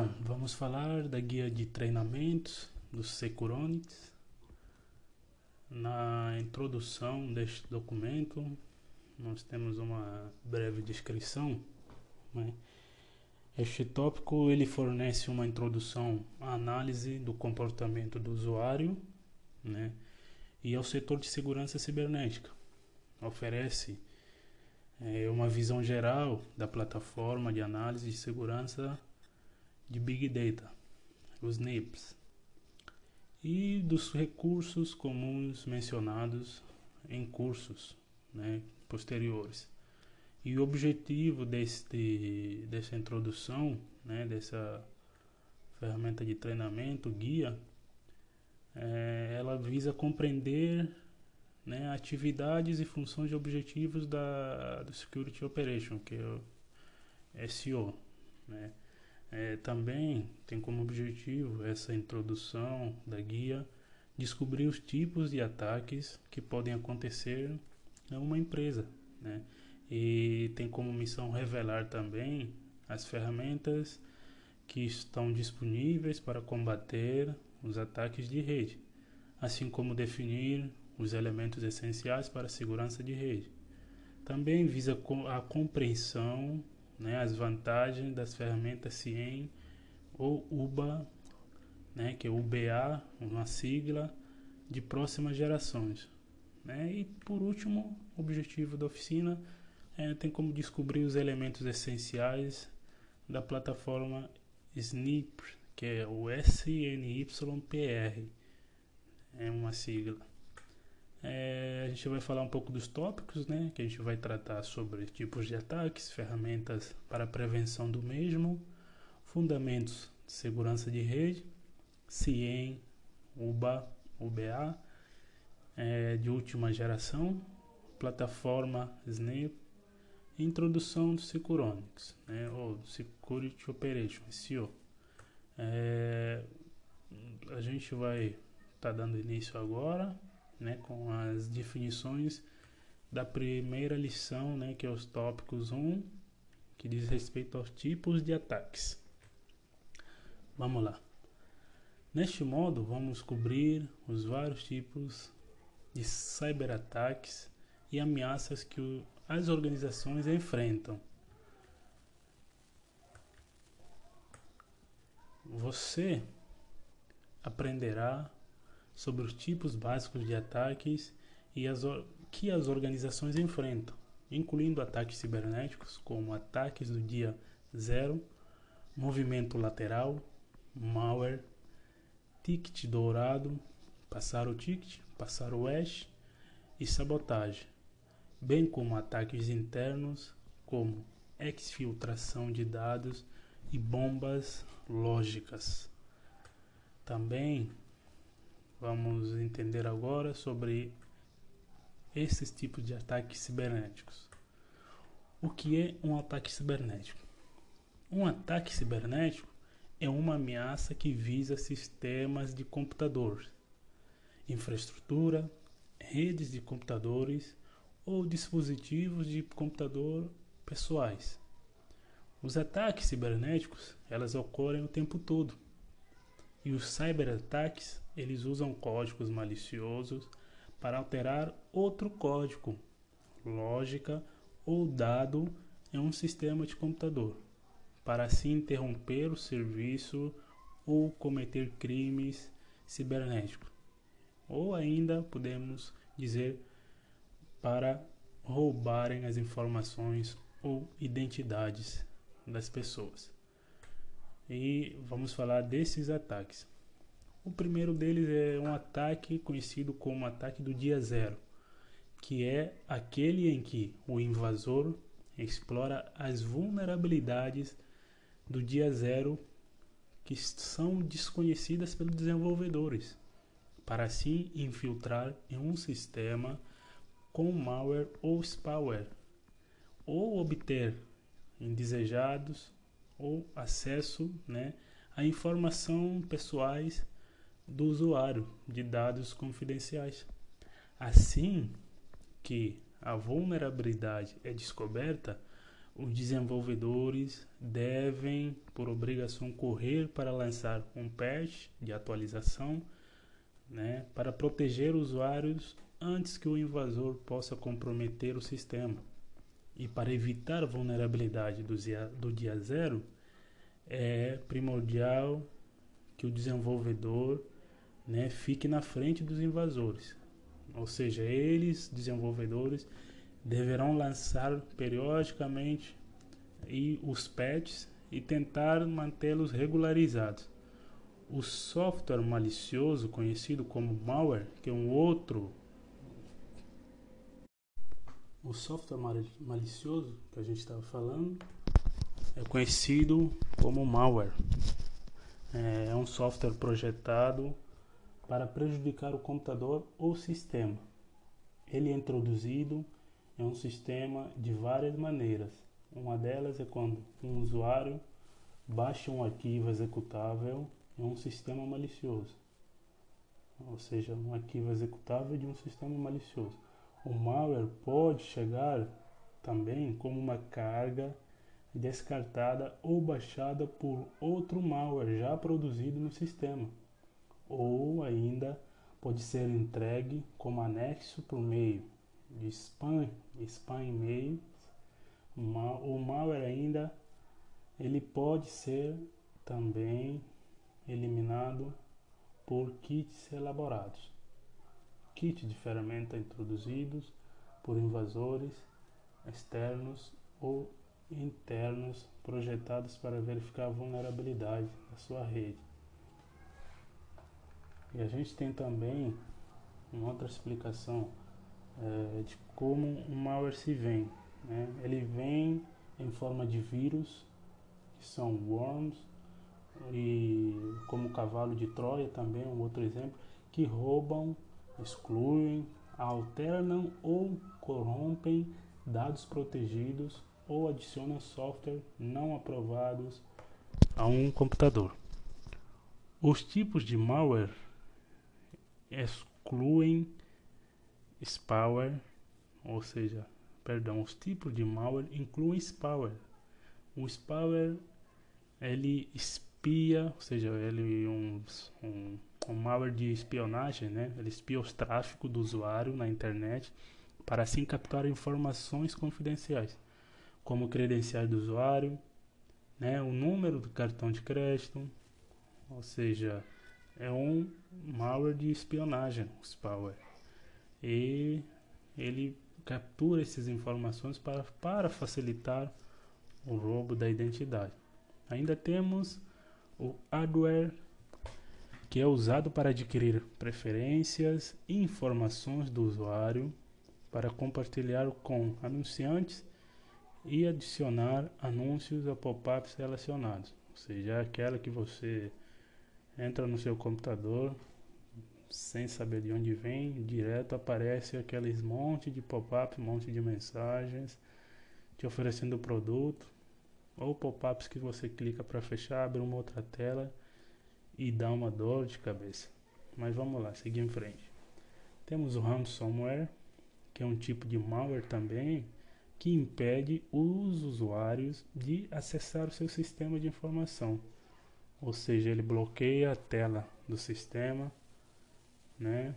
Bom, vamos falar da guia de treinamentos do Securonics. Na introdução deste documento, nós temos uma breve descrição. Né? Este tópico ele fornece uma introdução à análise do comportamento do usuário né? e ao setor de segurança cibernética. Oferece é, uma visão geral da plataforma de análise de segurança de Big Data, os NIPS, e dos recursos comuns mencionados em cursos né, posteriores. E o objetivo deste, dessa introdução, né, dessa ferramenta de treinamento, guia, é, ela visa compreender né, atividades e funções e objetivos da, do Security Operation, que é o SEO. Né? É, também tem como objetivo essa introdução da guia descobrir os tipos de ataques que podem acontecer em uma empresa, né? E tem como missão revelar também as ferramentas que estão disponíveis para combater os ataques de rede, assim como definir os elementos essenciais para a segurança de rede. Também visa a compreensão né, as vantagens das ferramentas CIEM ou UBA, né, que é UBA, uma sigla de próximas gerações. Né? E por último, o objetivo da oficina é, tem como descobrir os elementos essenciais da plataforma SNIP, que é o SNYPR, é uma sigla. É, a gente vai falar um pouco dos tópicos, né? Que a gente vai tratar sobre tipos de ataques, ferramentas para prevenção do mesmo, fundamentos de segurança de rede, CIEM, UBA, UBA, é, de última geração, plataforma SNAP, introdução do Securonics, né? Ou Security Operation, SEO. É, a gente vai estar tá dando início agora né, com as definições da primeira lição, né, que é os tópicos 1, que diz respeito aos tipos de ataques. Vamos lá. Neste modo, vamos cobrir os vários tipos de cyberataques e ameaças que as organizações enfrentam. Você aprenderá sobre os tipos básicos de ataques e as, que as organizações enfrentam, incluindo ataques cibernéticos, como ataques do dia zero, movimento lateral, malware, ticket dourado, passar o ticket, passar o hash e sabotagem, bem como ataques internos, como exfiltração de dados e bombas lógicas. Também Vamos entender agora sobre esses tipos de ataques cibernéticos. O que é um ataque cibernético? Um ataque cibernético é uma ameaça que visa sistemas de computadores, infraestrutura, redes de computadores ou dispositivos de computador pessoais. Os ataques cibernéticos, elas ocorrem o tempo todo e os cyberataques, eles usam códigos maliciosos para alterar outro código, lógica ou dado em um sistema de computador, para assim interromper o serviço ou cometer crimes cibernéticos. Ou ainda podemos dizer para roubarem as informações ou identidades das pessoas e vamos falar desses ataques. O primeiro deles é um ataque conhecido como ataque do dia zero, que é aquele em que o invasor explora as vulnerabilidades do dia zero que são desconhecidas pelos desenvolvedores, para assim infiltrar em um sistema com malware ou spyware, ou obter indesejados ou acesso né, a informação pessoais do usuário de dados confidenciais. Assim que a vulnerabilidade é descoberta, os desenvolvedores devem, por obrigação, correr para lançar um patch de atualização né, para proteger usuários antes que o invasor possa comprometer o sistema. E para evitar a vulnerabilidade do dia, do dia zero, é primordial que o desenvolvedor né, fique na frente dos invasores. Ou seja, eles, desenvolvedores, deverão lançar periodicamente e os patches e tentar mantê-los regularizados. O software malicioso, conhecido como malware, que é um outro o software malicioso que a gente estava falando é conhecido como malware. É um software projetado para prejudicar o computador ou sistema. Ele é introduzido em um sistema de várias maneiras. Uma delas é quando um usuário baixa um arquivo executável em um sistema malicioso, ou seja, um arquivo executável de um sistema malicioso. O malware pode chegar também como uma carga descartada ou baixada por outro malware já produzido no sistema, ou ainda pode ser entregue como anexo por meio de spam, spam e-mails. O malware ainda ele pode ser também eliminado por kits elaborados kit de ferramenta introduzidos por invasores externos ou internos projetados para verificar a vulnerabilidade da sua rede. E a gente tem também uma outra explicação é, de como um malware se vem. Né? Ele vem em forma de vírus, que são worms, e como cavalo de Troia também, um outro exemplo, que roubam excluem, alternam ou corrompem dados protegidos ou adicionam software não aprovados a um computador. Os tipos de malware excluem spyware, ou seja, perdão, os tipos de malware incluem spyware. O spyware ele espia, ou seja, ele um, um um malware de espionagem, né? Ele espia os tráficos do usuário na internet para assim capturar informações confidenciais, como credenciais do usuário, né? O número do cartão de crédito, ou seja, é um malware de espionagem, o spyware. E ele captura essas informações para, para facilitar o roubo da identidade. Ainda temos o hardware que é usado para adquirir preferências e informações do usuário para compartilhar com anunciantes e adicionar anúncios a pop-ups relacionados. Ou seja, aquela que você entra no seu computador sem saber de onde vem, direto aparece aqueles monte de pop-ups, monte de mensagens te oferecendo o produto ou pop-ups que você clica para fechar, abre uma outra tela e dá uma dor de cabeça. Mas vamos lá, seguir em frente. Temos o ransomware, que é um tipo de malware também que impede os usuários de acessar o seu sistema de informação. Ou seja, ele bloqueia a tela do sistema, né?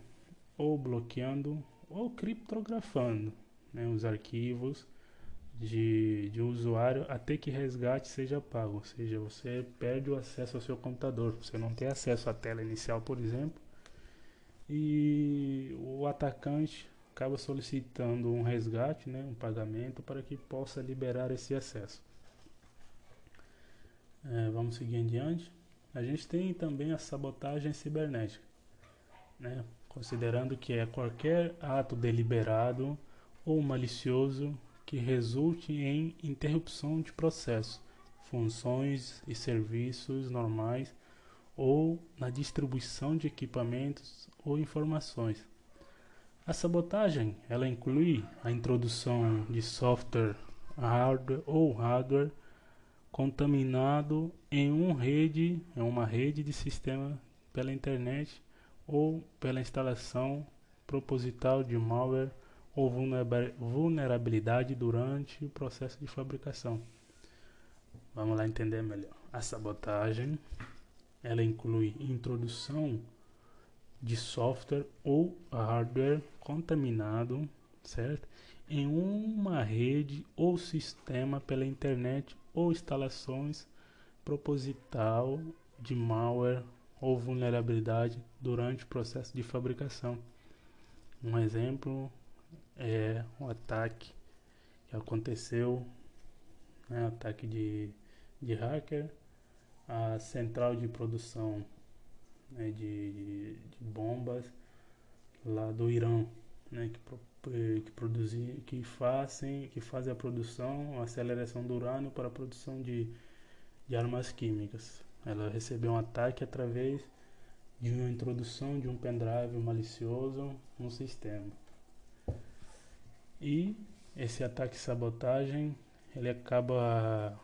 Ou bloqueando ou criptografando né? os arquivos de, de usuário até que resgate seja pago. Ou seja, você perde o acesso ao seu computador. Você não tem acesso à tela inicial, por exemplo. E o atacante acaba solicitando um resgate, né, um pagamento, para que possa liberar esse acesso. É, vamos seguir em diante. A gente tem também a sabotagem cibernética, né, considerando que é qualquer ato deliberado ou malicioso que resulte em interrupção de processo, funções e serviços normais ou na distribuição de equipamentos ou informações. A sabotagem, ela inclui a introdução de software hardware ou hardware contaminado em uma rede, em uma rede de sistema pela internet ou pela instalação proposital de malware ou vulnerabilidade durante o processo de fabricação. Vamos lá entender melhor. A sabotagem, ela inclui introdução de software ou hardware contaminado, certo? Em uma rede ou sistema pela internet ou instalações proposital de malware ou vulnerabilidade durante o processo de fabricação. Um exemplo é o ataque que aconteceu, né, ataque de, de hacker, a central de produção né, de, de, bombas lá do Irã, né, que, que, produzir, que, fazem, que fazem a produção, a aceleração do urânio para a produção de, de armas químicas. Ela recebeu um ataque através de uma introdução de um pendrive malicioso no sistema. E esse ataque sabotagem ele acaba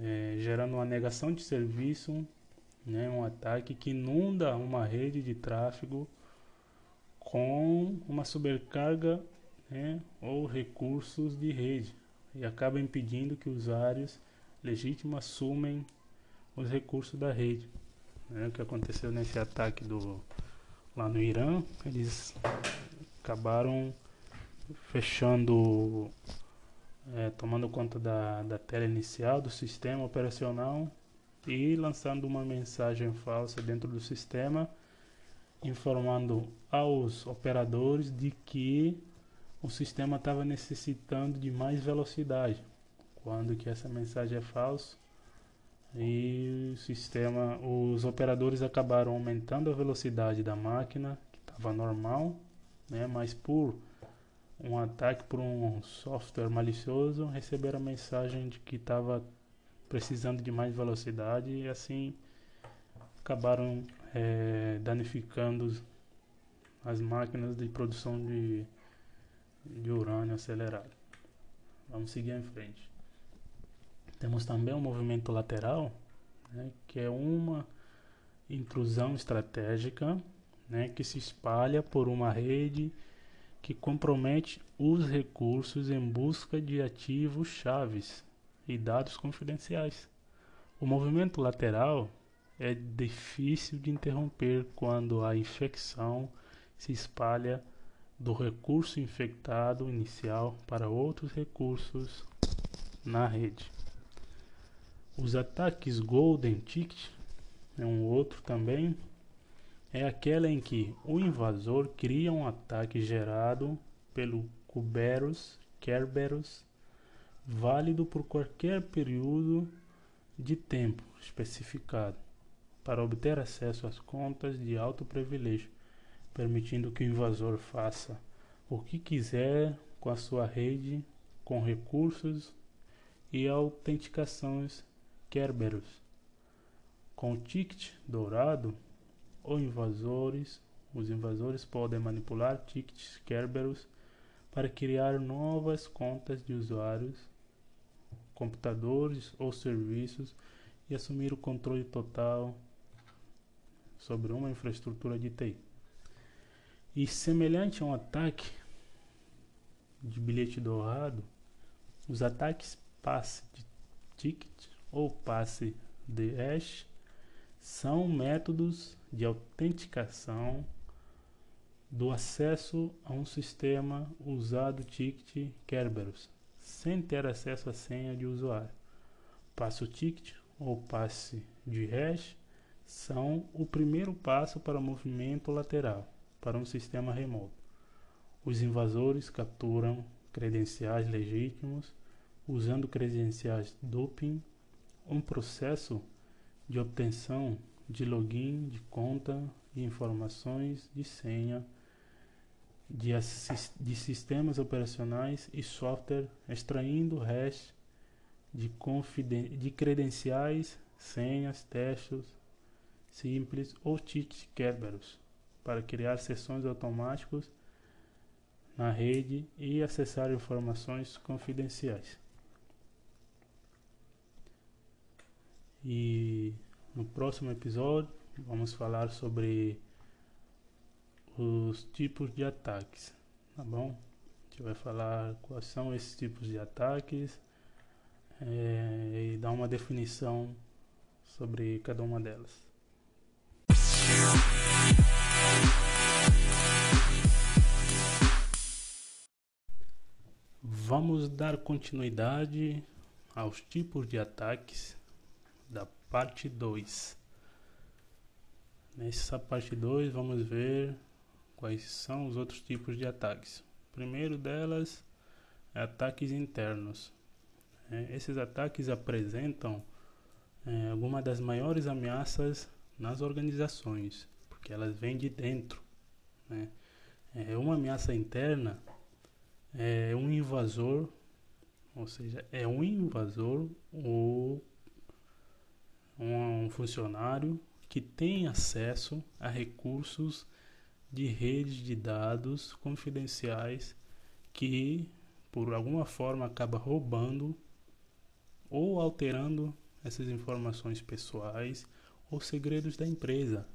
é, gerando uma negação de serviço, né, um ataque que inunda uma rede de tráfego com uma sobrecarga né, ou recursos de rede e acaba impedindo que usuários legítimos assumem os recursos da rede. Né, o que aconteceu nesse ataque do, lá no Irã, eles acabaram fechando, é, tomando conta da, da tela inicial do sistema operacional e lançando uma mensagem falsa dentro do sistema, informando aos operadores de que o sistema estava necessitando de mais velocidade, quando que essa mensagem é falsa e o sistema, os operadores acabaram aumentando a velocidade da máquina, que estava normal, né, mas por um ataque por um software malicioso, receberam a mensagem de que estava precisando de mais velocidade e assim acabaram é, danificando as máquinas de produção de, de urânio acelerado. Vamos seguir em frente. Temos também um movimento lateral, né, que é uma intrusão estratégica né, que se espalha por uma rede que compromete os recursos em busca de ativos chaves e dados confidenciais. O movimento lateral é difícil de interromper quando a infecção se espalha do recurso infectado inicial para outros recursos na rede. Os ataques Golden Ticket é um outro também é aquela em que o invasor cria um ataque gerado pelo Kuberus Kerberos válido por qualquer período de tempo especificado para obter acesso às contas de alto privilégio, permitindo que o invasor faça o que quiser com a sua rede com recursos e autenticações Kerberos. Com o ticket dourado, ou invasores. Os invasores podem manipular tickets Kerberos para criar novas contas de usuários, computadores ou serviços e assumir o controle total sobre uma infraestrutura de TI. E semelhante a um ataque de bilhete dourado, os ataques passe de ticket ou passe de hash são métodos de autenticação do acesso a um sistema usado ticket Kerberos, sem ter acesso à senha de usuário. Passo ticket ou passe de hash são o primeiro passo para o movimento lateral para um sistema remoto. Os invasores capturam credenciais legítimos usando credenciais doping, um processo de obtenção de login, de conta e informações de senha de, de sistemas operacionais e software, extraindo hash de, de credenciais, senhas, testes simples ou cheat Kerberos para criar sessões automáticas na rede e acessar informações confidenciais. E no próximo episódio, vamos falar sobre os tipos de ataques, tá bom? gente vai falar quais são esses tipos de ataques é, e dar uma definição sobre cada uma delas. Vamos dar continuidade aos tipos de ataques parte 2. Nessa parte 2 vamos ver quais são os outros tipos de ataques. O primeiro delas é ataques internos. É, esses ataques apresentam é, alguma das maiores ameaças nas organizações, porque elas vêm de dentro. Né? É uma ameaça interna é um invasor, ou seja, é um invasor ou um funcionário que tem acesso a recursos de redes de dados confidenciais que por alguma forma acaba roubando ou alterando essas informações pessoais ou segredos da empresa.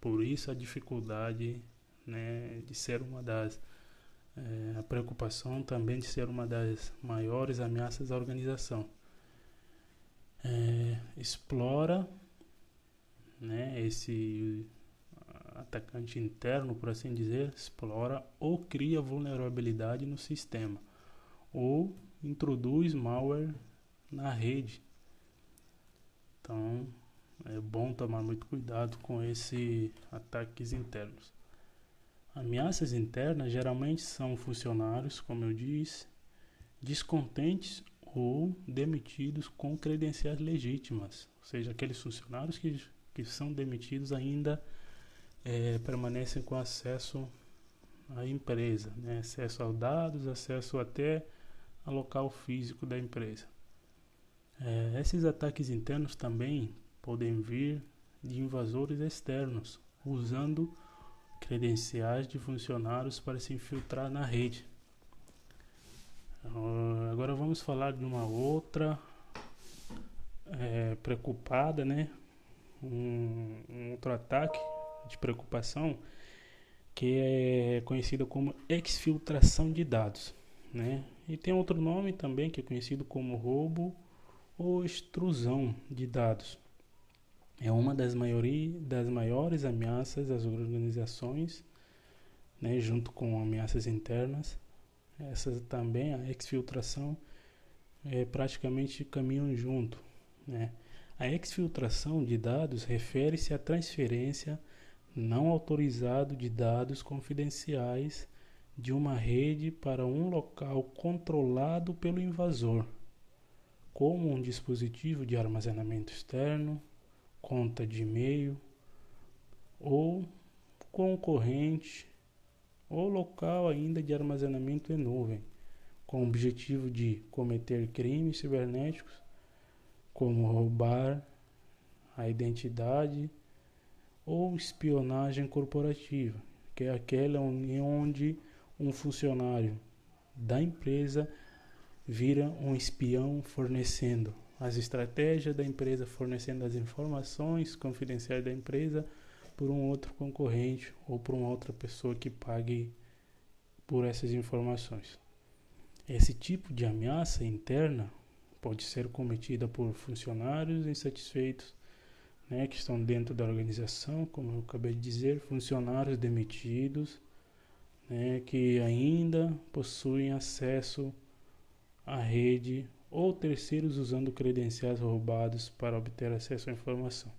Por isso a dificuldade né, de ser uma das é, a preocupação também de ser uma das maiores ameaças à organização. É, explora né, esse atacante interno, por assim dizer, explora ou cria vulnerabilidade no sistema ou introduz malware na rede. Então é bom tomar muito cuidado com esses ataques internos. Ameaças internas geralmente são funcionários, como eu disse, descontentes ou demitidos com credenciais legítimas, ou seja, aqueles funcionários que, que são demitidos ainda é, permanecem com acesso à empresa, né? acesso aos dados, acesso até ao local físico da empresa. É, esses ataques internos também podem vir de invasores externos, usando credenciais de funcionários para se infiltrar na rede. Uh, agora vamos falar de uma outra é, preocupada, né? Um, um, outro ataque de preocupação que é conhecido como exfiltração de dados, né? E tem outro nome também que é conhecido como roubo ou extrusão de dados é uma das, maioria, das maiores ameaças às organizações, né, junto com ameaças internas. Essas também, a exfiltração, é, praticamente caminham junto. Né? A exfiltração de dados refere-se à transferência não autorizado de dados confidenciais de uma rede para um local controlado pelo invasor, como um dispositivo de armazenamento externo, conta de e-mail ou concorrente ou local ainda de armazenamento em nuvem, com o objetivo de cometer crimes cibernéticos, como roubar a identidade ou espionagem corporativa, que é aquela onde um funcionário da empresa vira um espião fornecendo as estratégias da empresa, fornecendo as informações confidenciais da empresa por um outro concorrente ou por uma outra pessoa que pague por essas informações. Esse tipo de ameaça interna pode ser cometida por funcionários insatisfeitos, né, que estão dentro da organização, como eu acabei de dizer, funcionários demitidos, né, que ainda possuem acesso à rede ou terceiros usando credenciais roubados para obter acesso à informação.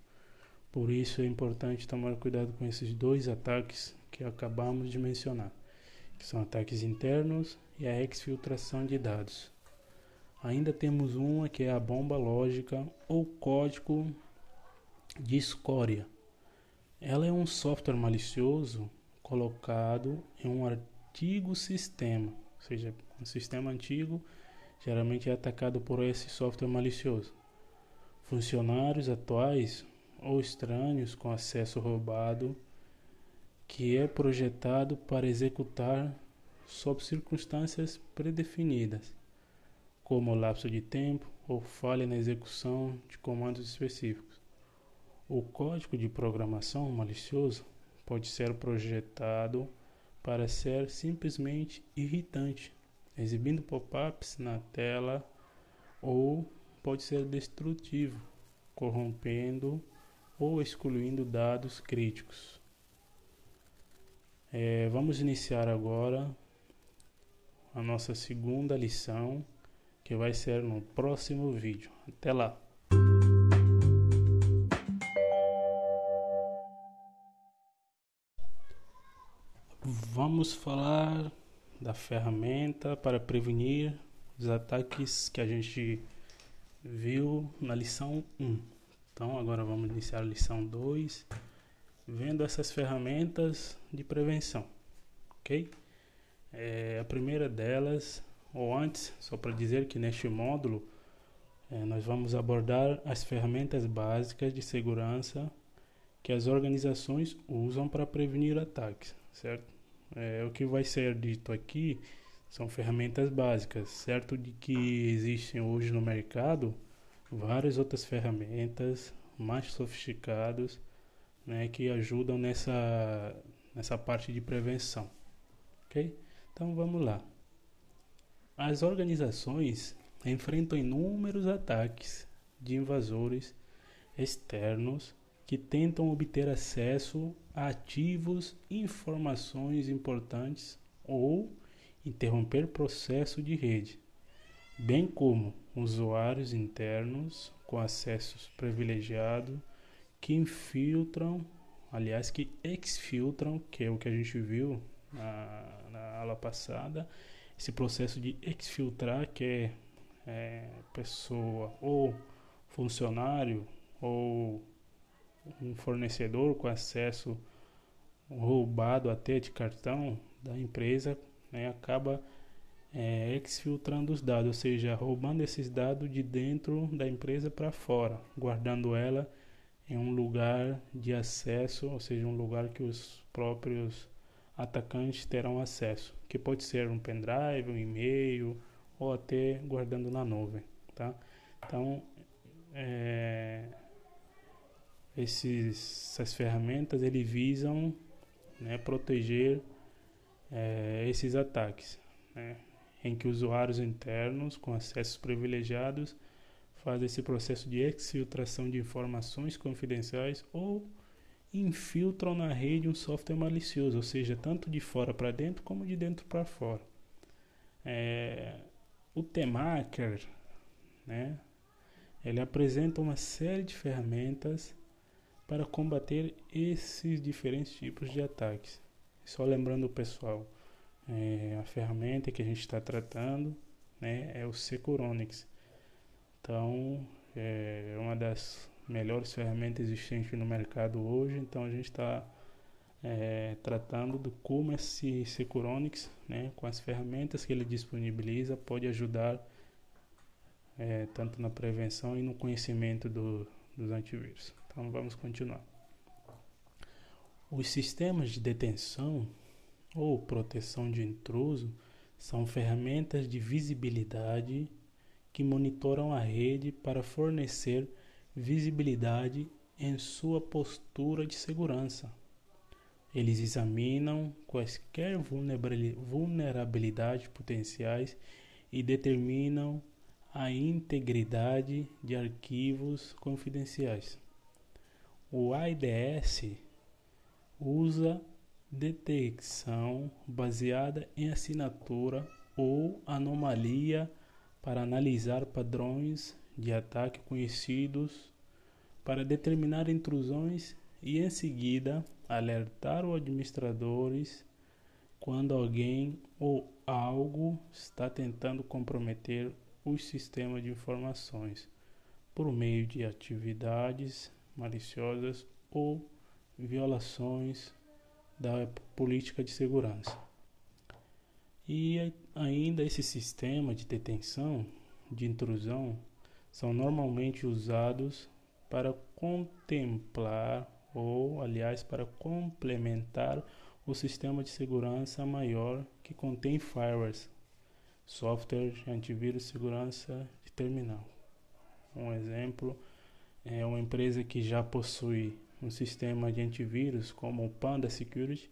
Por isso é importante tomar cuidado com esses dois ataques que acabamos de mencionar, que são ataques internos e a exfiltração de dados. Ainda temos uma que é a bomba lógica ou código de escória. Ela é um software malicioso colocado em um antigo sistema, ou seja, um sistema antigo geralmente é atacado por esse software malicioso. Funcionários atuais ou estranhos com acesso roubado que é projetado para executar sob circunstâncias predefinidas, como lapso de tempo ou falha na execução de comandos específicos. O código de programação malicioso pode ser projetado para ser simplesmente irritante, exibindo pop-ups na tela ou pode ser destrutivo, corrompendo ou excluindo dados críticos. É, vamos iniciar agora a nossa segunda lição, que vai ser no próximo vídeo. Até lá! Vamos falar da ferramenta para prevenir os ataques que a gente viu na lição 1. Então, agora vamos iniciar a lição 2, vendo essas ferramentas de prevenção, ok? É, a primeira delas, ou antes, só para dizer que neste módulo é, nós vamos abordar as ferramentas básicas de segurança que as organizações usam para prevenir ataques, certo? É, o que vai ser dito aqui são ferramentas básicas, certo de que existem hoje no mercado várias outras ferramentas mais sofisticadas né, que ajudam nessa, nessa parte de prevenção. Ok? Então vamos lá. As organizações enfrentam inúmeros ataques de invasores externos que tentam obter acesso a ativos, informações importantes ou interromper processo de rede, bem como usuários internos com acessos privilegiados que infiltram, aliás, que exfiltram, que é o que a gente viu na, na aula passada, esse processo de exfiltrar, que é, é pessoa ou funcionário ou um fornecedor com acesso roubado até de cartão da empresa né, acaba é, exfiltrando os dados, ou seja, roubando esses dados de dentro da empresa para fora, guardando ela em um lugar de acesso, ou seja, um lugar que os próprios atacantes terão acesso, que pode ser um pendrive, um e-mail ou até guardando na nuvem, tá? Então, é, esses, essas ferramentas ele visam né, proteger é, esses ataques, né, em que usuários internos com acessos privilegiados fazem esse processo de exfiltração de informações confidenciais ou infiltram na rede um software malicioso, ou seja, tanto de fora para dentro como de dentro para fora. É, o Temaker, né, ele apresenta uma série de ferramentas para combater esses diferentes tipos de ataques. Só lembrando o pessoal, é, a ferramenta que a gente está tratando né, é o Securonix. Então, é uma das melhores ferramentas existentes no mercado hoje. Então, a gente está é, tratando do como esse Securonix, né, com as ferramentas que ele disponibiliza, pode ajudar é, tanto na prevenção e no conhecimento do, dos antivírus. Então vamos continuar. Os sistemas de detenção ou proteção de intruso são ferramentas de visibilidade que monitoram a rede para fornecer visibilidade em sua postura de segurança. Eles examinam quaisquer vulnerabilidades potenciais e determinam a integridade de arquivos confidenciais. O AIDS usa detecção baseada em assinatura ou anomalia para analisar padrões de ataque conhecidos para determinar intrusões e em seguida alertar os administradores quando alguém ou algo está tentando comprometer os sistemas de informações por meio de atividades maliciosas ou violações da política de segurança. E ainda esse sistema de detenção, de intrusão, são normalmente usados para contemplar ou, aliás, para complementar o sistema de segurança maior que contém firewalls, software de antivírus segurança de terminal. Um exemplo é uma empresa que já possui um sistema de antivírus como o Panda Security,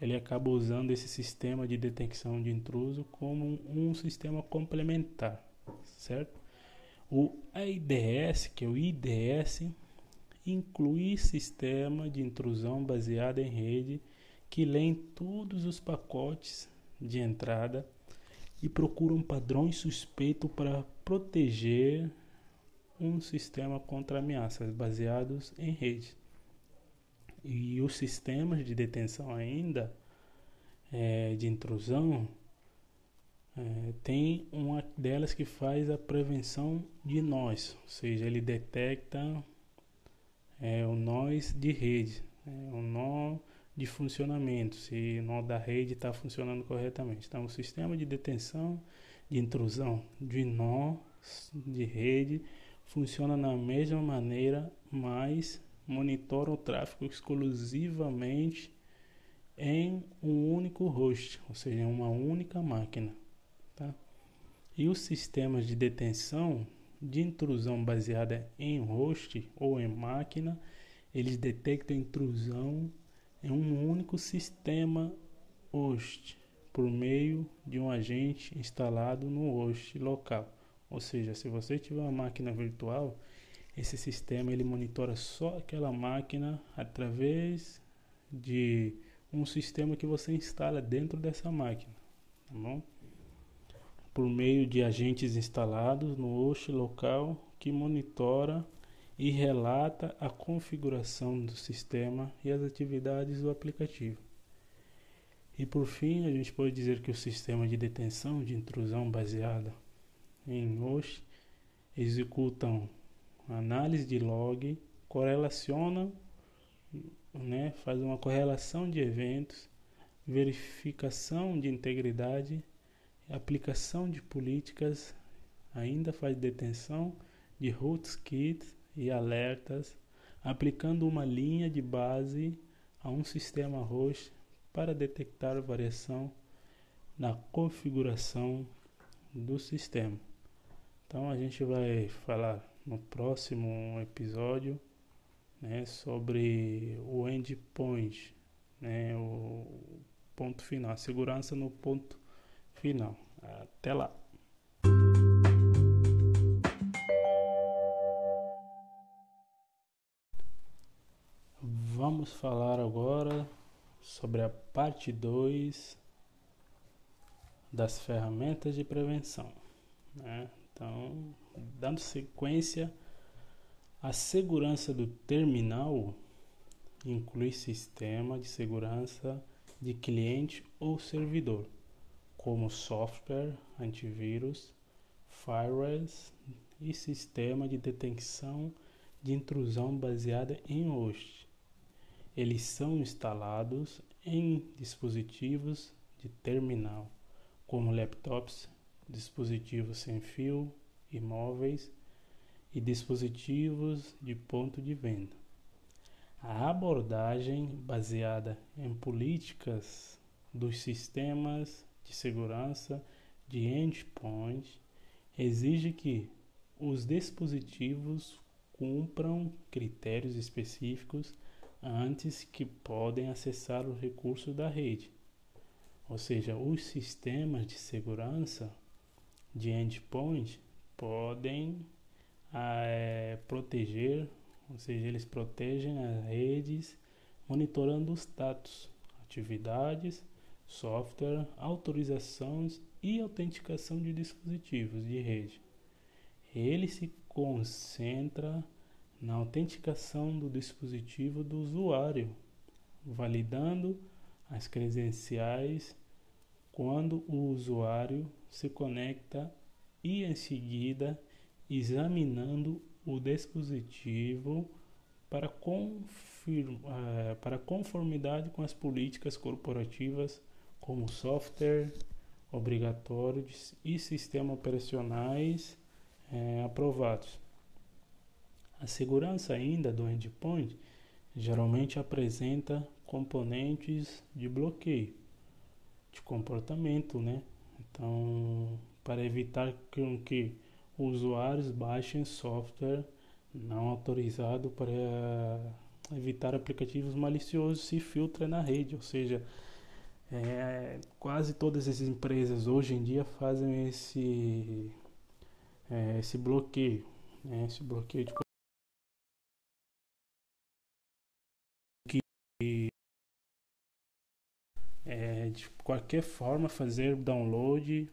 ele acaba usando esse sistema de detecção de intruso como um sistema complementar, certo? O IDS, que é o IDS, inclui sistema de intrusão baseado em rede que lê todos os pacotes de entrada e procuram padrões suspeitos para proteger um sistema contra ameaças baseados em rede. E os sistemas de detenção ainda é, de intrusão é, tem uma delas que faz a prevenção de nós, ou seja, ele detecta é, o nós de rede, é, o nó de funcionamento, se o nó da rede está funcionando corretamente. Então, o sistema de detenção de intrusão de nó de rede funciona na mesma maneira, mas monitora o tráfego exclusivamente em um único host, ou seja, uma única máquina. Tá? E os sistemas de detenção de intrusão baseada em host ou em máquina, eles detectam intrusão em um único sistema host por meio de um agente instalado no host local. Ou seja, se você tiver uma máquina virtual, esse sistema ele monitora só aquela máquina através de um sistema que você instala dentro dessa máquina, tá bom? Por meio de agentes instalados no host local que monitora e relata a configuração do sistema e as atividades do aplicativo. E por fim, a gente pode dizer que o sistema de detenção de intrusão baseada em host executam análise de log, correlaciona, né, faz uma correlação de eventos, verificação de integridade, aplicação de políticas, ainda faz detenção de rootkits e alertas, aplicando uma linha de base a um sistema host para detectar variação na configuração do sistema. Então a gente vai falar no próximo episódio né, sobre o endpoint, né, o ponto final, segurança no ponto final. Até lá! Vamos falar agora sobre a parte 2 das ferramentas de prevenção. Né? Então, dando sequência, a segurança do terminal inclui sistema de segurança de cliente ou servidor, como software, antivírus, firewalls e sistema de detecção de intrusão baseada em host. Eles são instalados em dispositivos de terminal, como laptops, dispositivos sem fio, imóveis e dispositivos de ponto de venda. A abordagem baseada em políticas dos sistemas de segurança de endpoint exige que os dispositivos cumpram critérios específicos antes que podem acessar os recursos da rede. Ou seja, os sistemas de segurança de endpoint podem é, proteger, ou seja, eles protegem as redes monitorando status, atividades, software, autorizações e autenticação de dispositivos de rede. Ele se concentra na autenticação do dispositivo do usuário, validando as credenciais quando o usuário se conecta e em seguida examinando o dispositivo para, confirma, para conformidade com as políticas corporativas como software obrigatórios e sistemas operacionais é, aprovados. A segurança ainda do endpoint geralmente apresenta componentes de bloqueio de comportamento, né? Então, para evitar que, que usuários baixem software não autorizado para evitar aplicativos maliciosos se filtra na rede, ou seja, É, quase todas as empresas hoje em dia fazem esse, é, esse bloqueio, né? esse bloqueio de de qualquer forma fazer download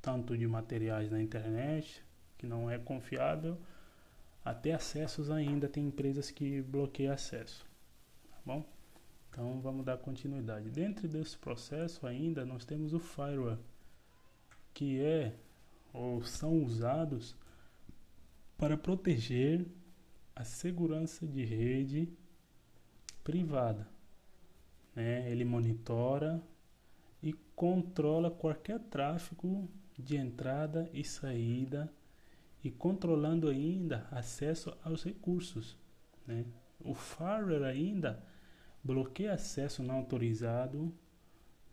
tanto de materiais na internet que não é confiável até acessos ainda tem empresas que bloqueiam acesso tá bom então vamos dar continuidade. Dentro desse processo ainda nós temos o firewall, que é ou são usados para proteger a segurança de rede privada. Né? Ele monitora e controla qualquer tráfego de entrada e saída e controlando ainda acesso aos recursos. Né? O firewall ainda bloqueia acesso não autorizado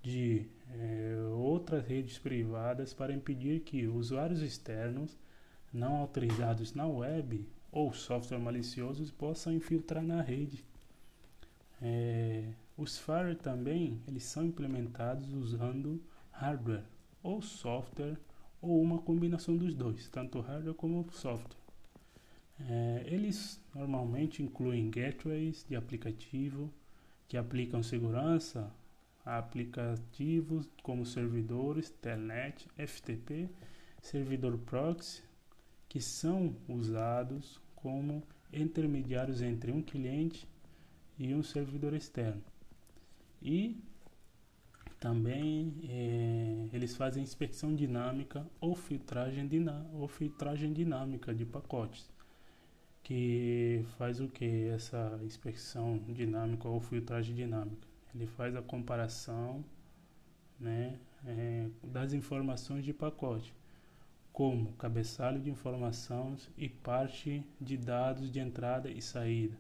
de é, outras redes privadas para impedir que usuários externos não autorizados na web ou software maliciosos possam infiltrar na rede. É, os firewall também eles são implementados usando hardware ou software ou uma combinação dos dois, tanto hardware como software. É, eles normalmente incluem gateways de aplicativo, que aplicam segurança a aplicativos como servidores, telnet, FTP, servidor proxy, que são usados como intermediários entre um cliente e um servidor externo. E também é, eles fazem inspeção dinâmica ou filtragem, ou filtragem dinâmica de pacotes que faz o que essa inspeção dinâmica ou filtragem dinâmica? Ele faz a comparação né, é, das informações de pacote, como cabeçalho de informações e parte de dados de entrada e saída,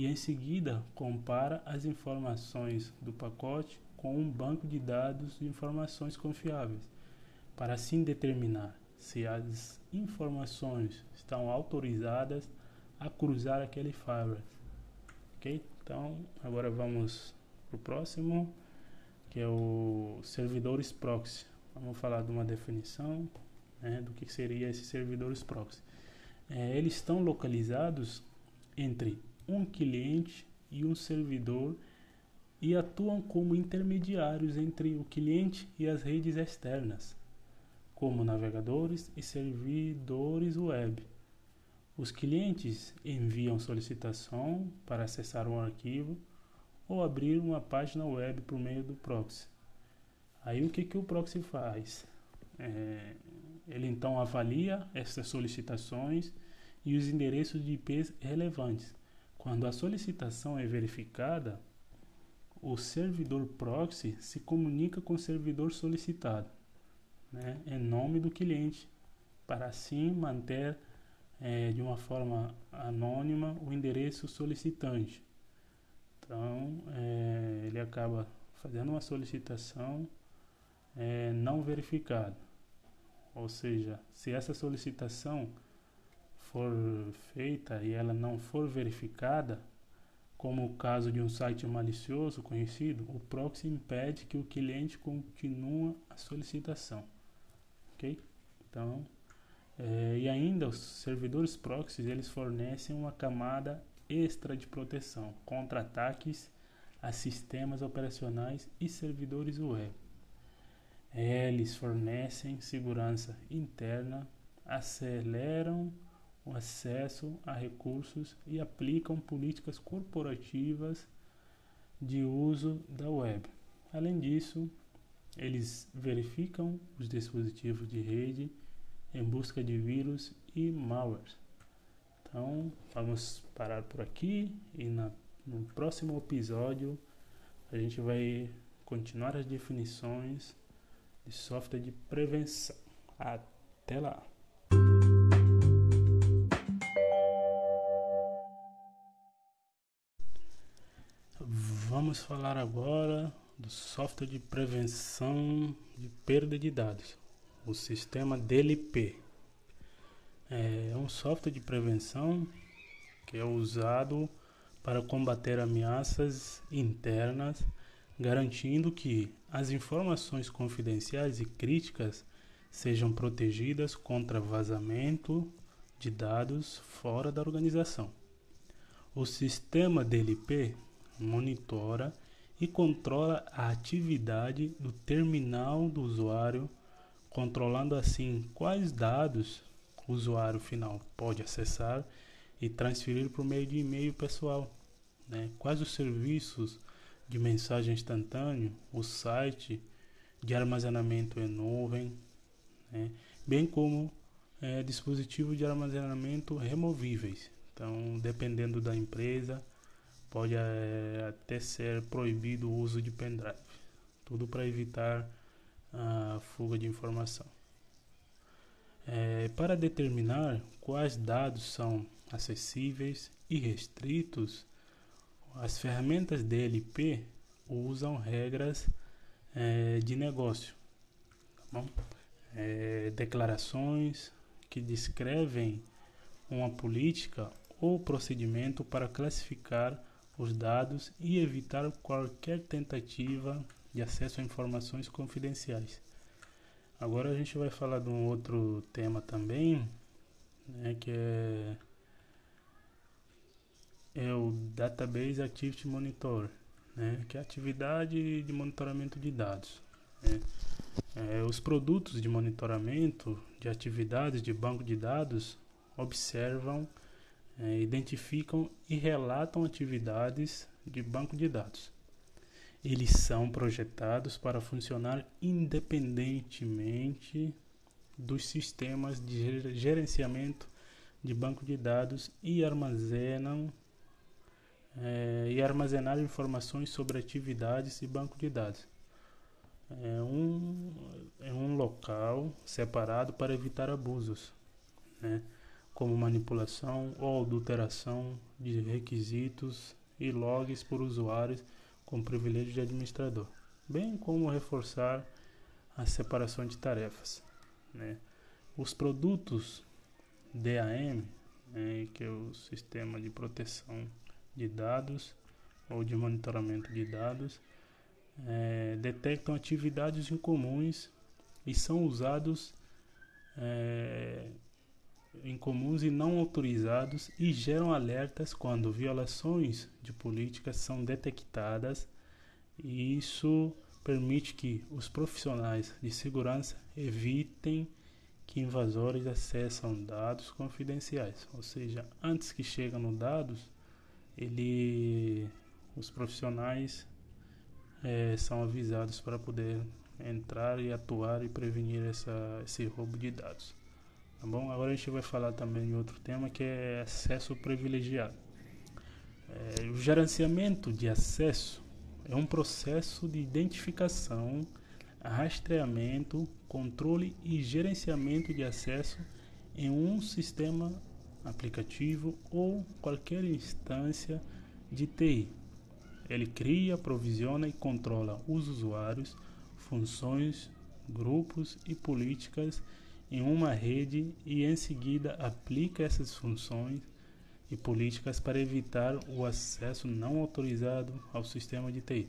e em seguida compara as informações do pacote com um banco de dados de informações confiáveis, para assim determinar se as informações estão autorizadas a cruzar aquele firewall. Ok? Então, agora vamos para o próximo, que é o servidores proxy. Vamos falar de uma definição né, do que seria esses servidores proxy. É, eles estão localizados entre um cliente e um servidor e atuam como intermediários entre o cliente e as redes externas, como navegadores e servidores web. Os clientes enviam solicitação para acessar um arquivo ou abrir uma página web por meio do proxy. Aí o que, que o proxy faz? É, ele então avalia essas solicitações e os endereços de IPs relevantes. Quando a solicitação é verificada, o servidor proxy se comunica com o servidor solicitado, né, em nome do cliente, para assim manter é, de uma forma anônima o endereço solicitante. Então, é, ele acaba fazendo uma solicitação é, não verificada. Ou seja, se essa solicitação for feita e ela não for verificada, como o caso de um site malicioso conhecido, o proxy impede que o cliente continue a solicitação. Ok? Então, é, e ainda os servidores proxies eles fornecem uma camada extra de proteção contra ataques a sistemas operacionais e servidores web. Eles fornecem segurança interna, aceleram o acesso a recursos e aplicam políticas corporativas de uso da web. Além disso, eles verificam os dispositivos de rede em busca de vírus e malware. Então, vamos parar por aqui e na, no próximo episódio a gente vai continuar as definições de software de prevenção. Até lá! Vamos falar agora do software de prevenção de perda de dados o sistema DLP. É um software de prevenção que é usado para combater ameaças internas garantindo que as informações confidenciais e críticas sejam protegidas contra vazamento de dados fora da organização. O sistema DLP monitora e controla a atividade do terminal do usuário, controlando assim quais dados o usuário final pode acessar e transferir por meio de e-mail pessoal, né? quais os serviços de mensagem instantânea, o site de armazenamento em nuvem, né? bem como é, dispositivos de armazenamento removíveis. Então, dependendo da empresa, pode é, até ser proibido o uso de pendrive. Tudo para evitar a fuga de informação. É, para determinar quais dados são acessíveis e restritos, as ferramentas DLP usam regras é, de negócio, tá é, declarações que descrevem uma política ou procedimento para classificar os dados e evitar qualquer tentativa de acesso a informações confidenciais. Agora a gente vai falar de um outro tema também, né, que é é o Database Activity Monitor, né, que é a atividade de monitoramento de dados. Né. É, os produtos de monitoramento de atividades de banco de dados observam, é, identificam e relatam atividades de banco de dados. Eles são projetados para funcionar independentemente dos sistemas de gerenciamento de banco de dados e armazenam é, e armazenar informações sobre atividades e banco de dados. É um, é um local separado para evitar abusos, né, como manipulação ou adulteração de requisitos e logs por usuários com privilégio de administrador, bem como reforçar a separação de tarefas. Né. Os produtos DAM, né, que é o Sistema de Proteção de dados ou de monitoramento de dados é, detectam atividades incomuns e são usados é, incomuns e não autorizados e geram alertas quando violações de políticas são detectadas e isso permite que os profissionais de segurança evitem que invasores acessam dados confidenciais, ou seja, antes que chegam nos dados, ele, os profissionais é, são avisados para poder entrar e atuar e prevenir essa, esse roubo de dados. Tá bom? Agora a gente vai falar também de outro tema que é acesso privilegiado. É, o gerenciamento de acesso é um processo de identificação, rastreamento, controle e gerenciamento de acesso em um sistema aplicativo ou qualquer instância de TI. Ele cria, provisiona e controla os usuários, funções, grupos e políticas em uma rede e em seguida aplica essas funções e políticas para evitar o acesso não autorizado ao sistema de TI.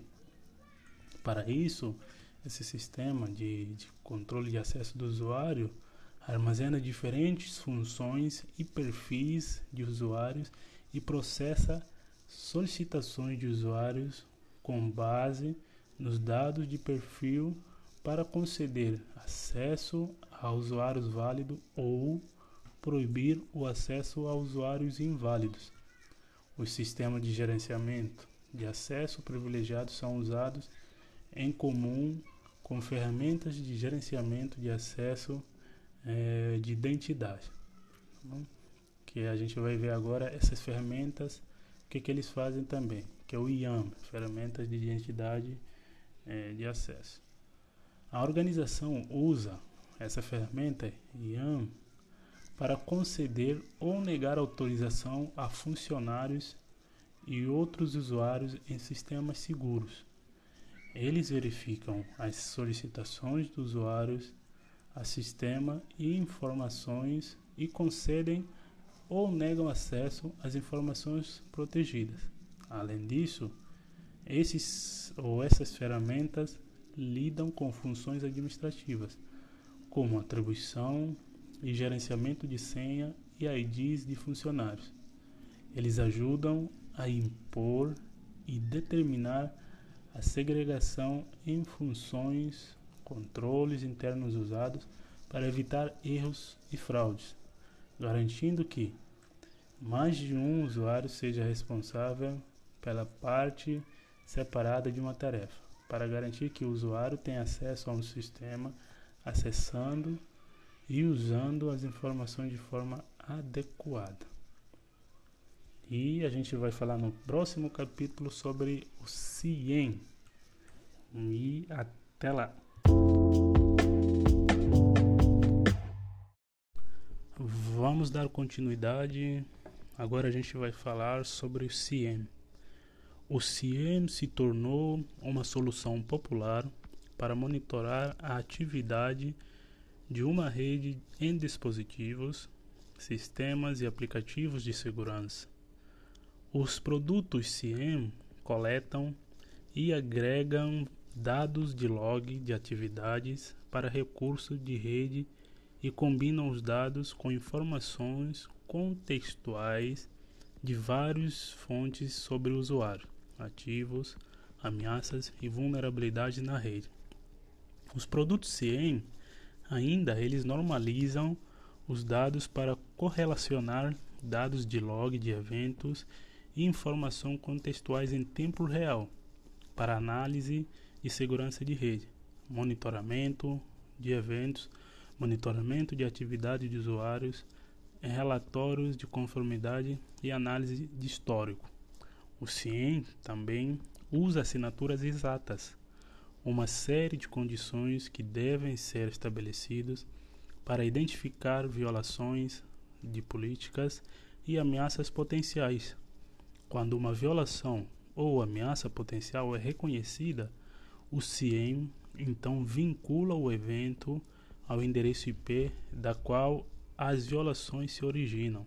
Para isso, esse sistema de, de controle de acesso do usuário armazena diferentes funções e perfis de usuários e processa solicitações de usuários com base nos dados de perfil para conceder acesso a usuários válidos ou proibir o acesso a usuários inválidos. Os sistemas de gerenciamento de acesso privilegiado são usados em comum com ferramentas de gerenciamento de acesso é, de identidade. Tá que a gente vai ver agora essas ferramentas, o que, que eles fazem também, que é o IAM, ferramentas de identidade é, de acesso. A organização usa essa ferramenta IAM para conceder ou negar autorização a funcionários e outros usuários em sistemas seguros. Eles verificam as solicitações dos usuários a sistema e informações e concedem ou negam acesso às informações protegidas. Além disso, Esses ou essas ferramentas lidam com funções administrativas, como atribuição e gerenciamento de senha e IDs de funcionários. Eles ajudam a impor e determinar a segregação em funções, controles internos usados para evitar erros e fraudes, garantindo que mais de um usuário seja responsável pela parte separada de uma tarefa, para garantir que o usuário tenha acesso a um sistema acessando e usando as informações de forma adequada. E a gente vai falar no próximo capítulo sobre o CIEM. E até lá! Vamos dar continuidade. Agora a gente vai falar sobre o CIEM. O CIEM se tornou uma solução popular para monitorar a atividade de uma rede em dispositivos, sistemas e aplicativos de segurança os produtos CIEM coletam e agregam dados de log de atividades para recursos de rede e combinam os dados com informações contextuais de várias fontes sobre o usuário, ativos, ameaças e vulnerabilidades na rede. Os produtos CIEM ainda eles normalizam os dados para correlacionar dados de log de eventos e informação contextuais em tempo real para análise e segurança de rede, monitoramento de eventos, monitoramento de atividade de usuários, relatórios de conformidade e análise de histórico. O CIEM também usa assinaturas exatas, uma série de condições que devem ser estabelecidas para identificar violações de políticas e ameaças potenciais quando uma violação ou ameaça potencial é reconhecida, o CIEM então vincula o evento ao endereço IP da qual as violações se originam.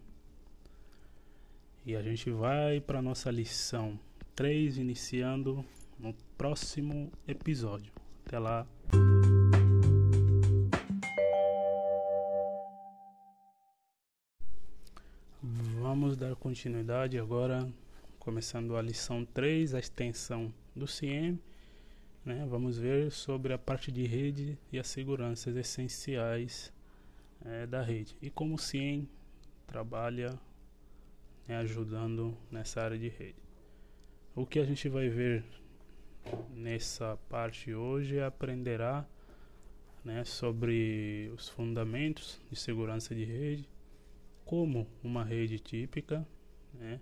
E a gente vai para a nossa lição 3, iniciando no próximo episódio. Até lá. Vamos dar continuidade agora começando a lição 3, a extensão do CIEM. Né? Vamos ver sobre a parte de rede e as seguranças essenciais é, da rede e como o CIEM trabalha né, ajudando nessa área de rede. O que a gente vai ver nessa parte hoje aprenderá né, sobre os fundamentos de segurança de rede, como uma rede típica, né,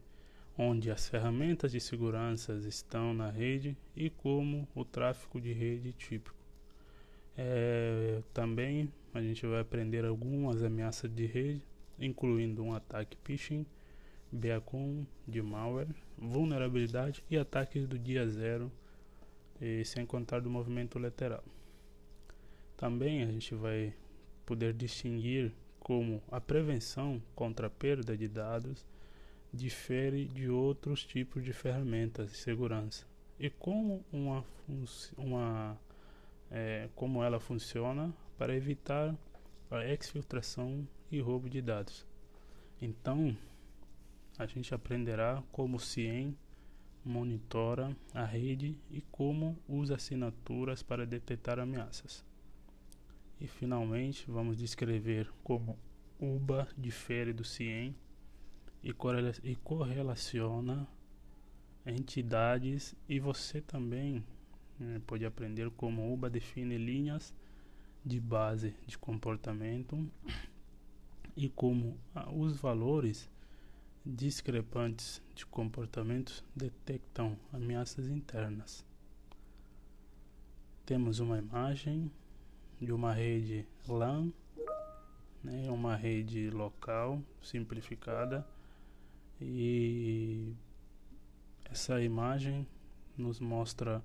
onde as ferramentas de segurança estão na rede e como o tráfego de rede típico. É, também a gente vai aprender algumas ameaças de rede, incluindo um ataque phishing, beacon de malware, vulnerabilidade e ataques do dia zero, e sem contar do movimento lateral. Também a gente vai poder distinguir como a prevenção contra a perda de dados difere de outros tipos de ferramentas de segurança e como uma, uma é, como ela funciona para evitar a exfiltração e roubo de dados. Então, a gente aprenderá como o CIEM monitora a rede e como usa assinaturas para detectar ameaças. E finalmente, vamos descrever como UBA difere do CIEM e, correlaciona entidades e você também né, pode aprender como UBA define linhas de base de comportamento e como ah, os valores discrepantes de comportamentos detectam ameaças internas. Temos uma imagem de uma rede LAN, né, uma rede local simplificada e essa imagem nos mostra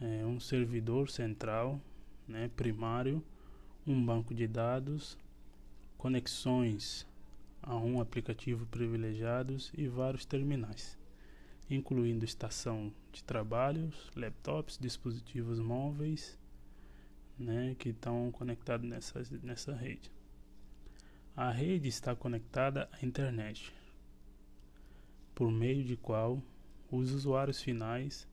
é, um servidor central, né, primário, um banco de dados, conexões a um aplicativo privilegiados e vários terminais. incluindo estação de trabalhos, laptops, dispositivos móveis, né, que estão conectados nessa, nessa rede. A rede está conectada à internet, por meio de qual os usuários finais,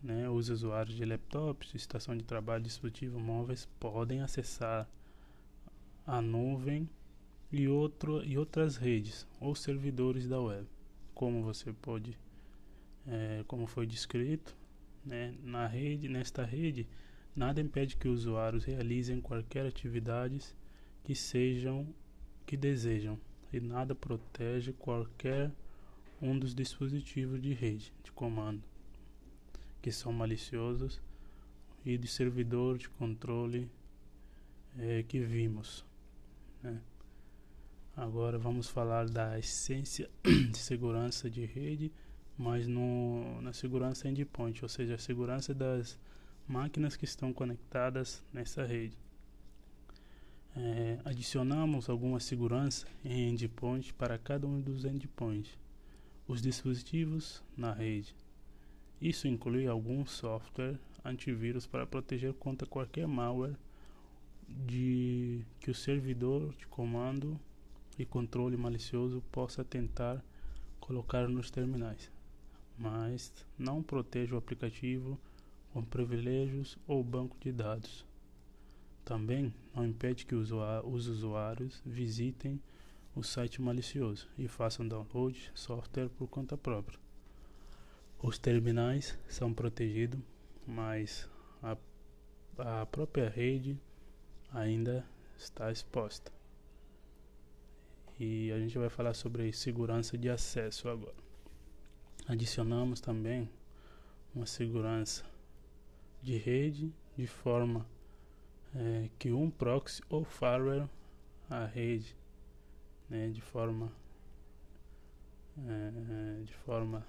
né, os usuários de laptops, estação de trabalho, dispositivos móveis podem acessar a nuvem e, outro, e outras redes ou servidores da web, como você pode, é, como foi descrito, né, na rede, nesta rede, nada impede que os usuários realizem qualquer atividades que sejam que desejam e nada protege qualquer um dos dispositivos de rede de comando que são maliciosos e de servidor de controle é, que vimos. Né? Agora vamos falar da essência de segurança de rede, mas no, na segurança endpoint, ou seja, a segurança das máquinas que estão conectadas nessa rede. É, adicionamos alguma segurança em endpoint para cada um dos endpoints, os dispositivos na rede. Isso inclui algum software antivírus para proteger contra qualquer malware de que o servidor de comando e controle malicioso possa tentar colocar nos terminais, mas não protege o aplicativo com privilégios ou banco de dados. Também não impede que os usuários visitem o site malicioso e façam download software por conta própria. Os terminais são protegidos, mas a, a própria rede ainda está exposta. E a gente vai falar sobre segurança de acesso agora. Adicionamos também uma segurança de rede de forma é, que um proxy ou firewall a rede né, de forma é, de forma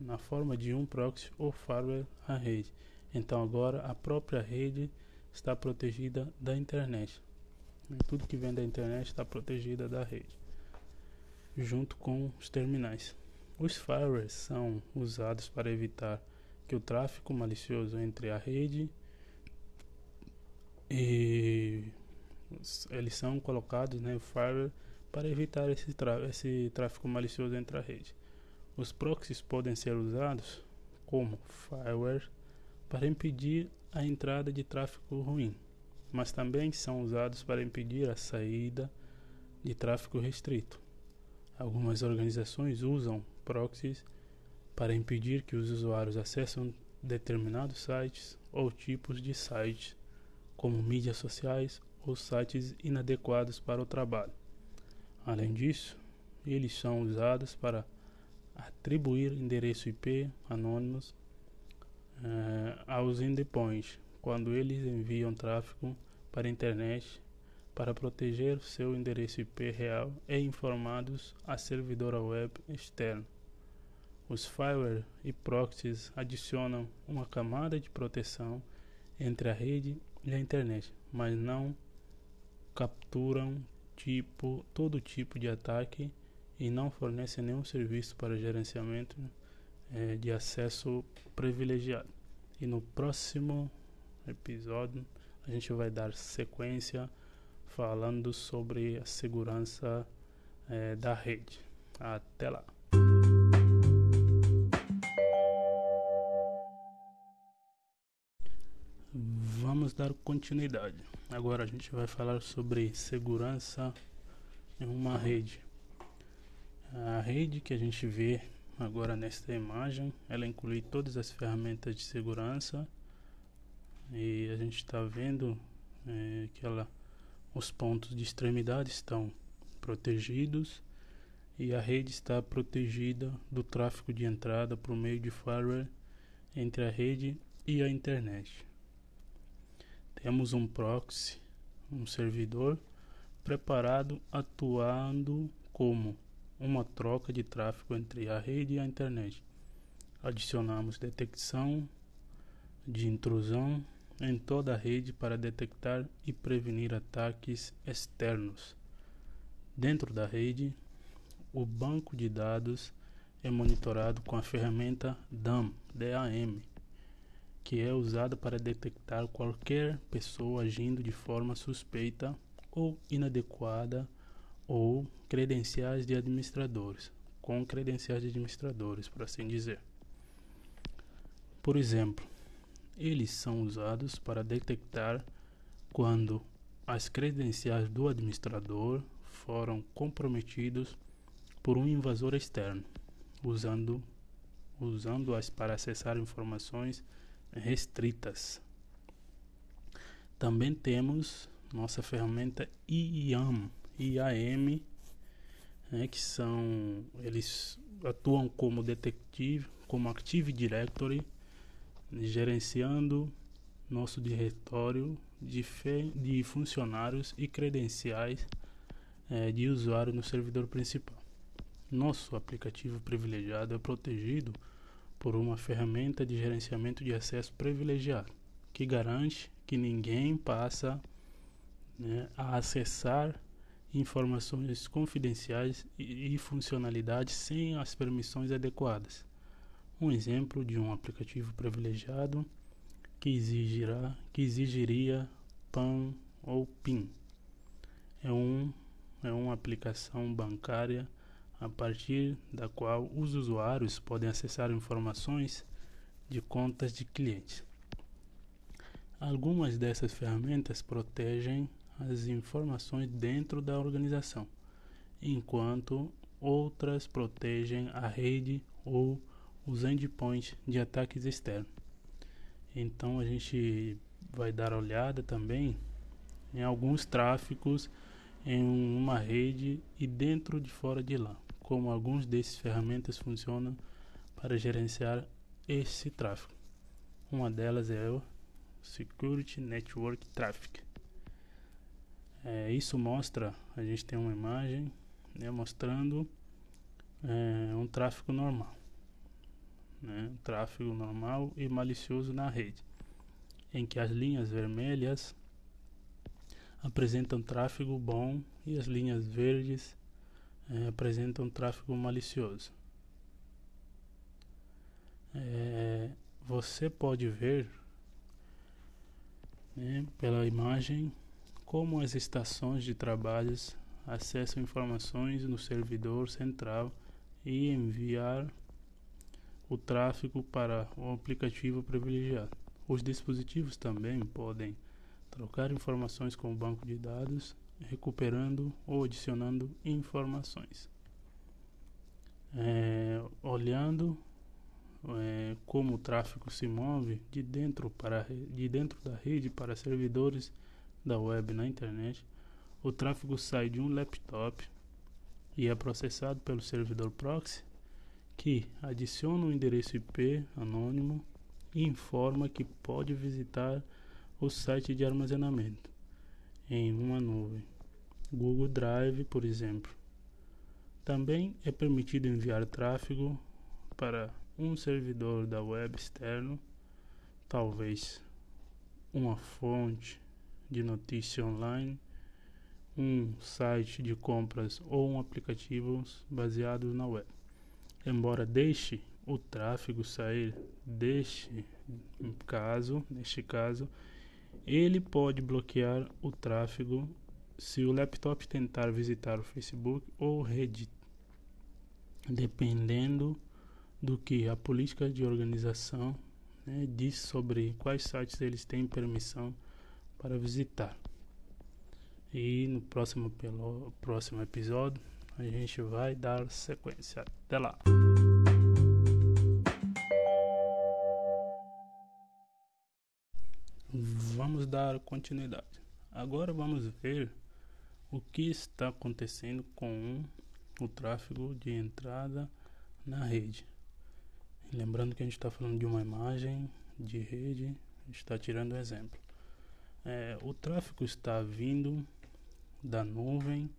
na forma de um proxy ou firewall a rede. Então agora a própria rede está protegida da internet tudo que vem da internet está protegida da rede junto com os terminais os firewalls são usados para evitar que o tráfego malicioso entre a rede e eles são colocados, né, firewall, para evitar esse, esse tráfego malicioso entre a rede. Os proxies podem ser usados como firewall para impedir a entrada de tráfego ruim, mas também são usados para impedir a saída de tráfego restrito. Algumas organizações usam proxies para impedir que os usuários acessem determinados sites ou tipos de sites como mídias sociais ou sites inadequados para o trabalho. Além disso, eles são usados para atribuir endereço IP anônimos eh, aos endpoints quando eles enviam tráfego para a internet para proteger seu endereço IP real e informados a servidor web externo. Os firewall e proxies adicionam uma camada de proteção entre a rede e a internet, mas não capturam tipo todo tipo de ataque e não fornecem nenhum serviço para gerenciamento é, de acesso privilegiado. E no próximo episódio a gente vai dar sequência falando sobre a segurança é, da rede. Até lá. vamos dar continuidade. Agora a gente vai falar sobre segurança em uma rede. A rede que a gente vê agora nesta imagem, ela inclui todas as ferramentas de segurança e a gente está vendo é, que ela, os pontos de extremidade estão protegidos e a rede está protegida do tráfego de entrada por meio de firewall entre a rede e a internet. Temos um proxy, um servidor preparado atuando como uma troca de tráfego entre a rede e a internet. Adicionamos detecção de intrusão em toda a rede para detectar e prevenir ataques externos. Dentro da rede, o banco de dados é monitorado com a ferramenta DAM, DAM, que é usada para detectar qualquer pessoa agindo de forma suspeita ou inadequada ou credenciais de administradores, com credenciais de administradores, por assim dizer. Por exemplo, eles são usados para detectar quando as credenciais do administrador foram comprometidos por um invasor externo, usando usando-as para acessar informações restritas. Também temos nossa ferramenta IAM, IAM, né, que são eles atuam como detetive, como Active Directory, gerenciando nosso diretório de, de funcionários e credenciais é, de usuário no servidor principal. Nosso aplicativo privilegiado é protegido por uma ferramenta de gerenciamento de acesso privilegiado, que garante que ninguém passa né, a acessar informações confidenciais e, e funcionalidades sem as permissões adequadas. Um exemplo de um aplicativo privilegiado que exigirá que exigiria PAN ou PIN. É um é uma aplicação bancária a partir da qual os usuários podem acessar informações de contas de clientes. Algumas dessas ferramentas protegem as informações dentro da organização, enquanto outras protegem a rede ou os endpoints de ataques externos. Então a gente vai dar olhada também em alguns tráficos em uma rede e dentro de fora de lá, como alguns desses ferramentas funcionam para gerenciar esse tráfego. Uma delas é o Security Network Traffic. É, isso mostra, a gente tem uma imagem né, mostrando é, um tráfego normal né, tráfego normal e malicioso na rede, em que as linhas vermelhas apresentam tráfego bom e as linhas verdes é, apresentam tráfego malicioso. É, você pode ver né, pela imagem como as estações de trabalhos acessam informações no servidor central e enviar o tráfego para o aplicativo privilegiado. Os dispositivos também podem trocar informações com o banco de dados, recuperando ou adicionando informações. É, olhando é, como o tráfego se move de dentro, para, de dentro da rede para servidores da web na internet, o tráfego sai de um laptop e é processado pelo servidor proxy que adiciona um endereço IP anônimo e informa que pode visitar o site de armazenamento em uma nuvem, Google Drive, por exemplo. Também é permitido enviar tráfego para um servidor da web externo, talvez uma fonte de notícia online, um site de compras ou um aplicativo baseado na web embora deixe o tráfego sair deste caso, neste caso, ele pode bloquear o tráfego se o laptop tentar visitar o Facebook ou Reddit, dependendo do que a política de organização né, diz sobre quais sites eles têm permissão para visitar. E no próximo, pelo, próximo episódio a gente vai dar sequência. Até lá. Vamos dar continuidade. Agora vamos ver o que está acontecendo com o tráfego de entrada na rede. Lembrando que a gente está falando de uma imagem de rede, está tirando um exemplo. É, o tráfego está vindo da nuvem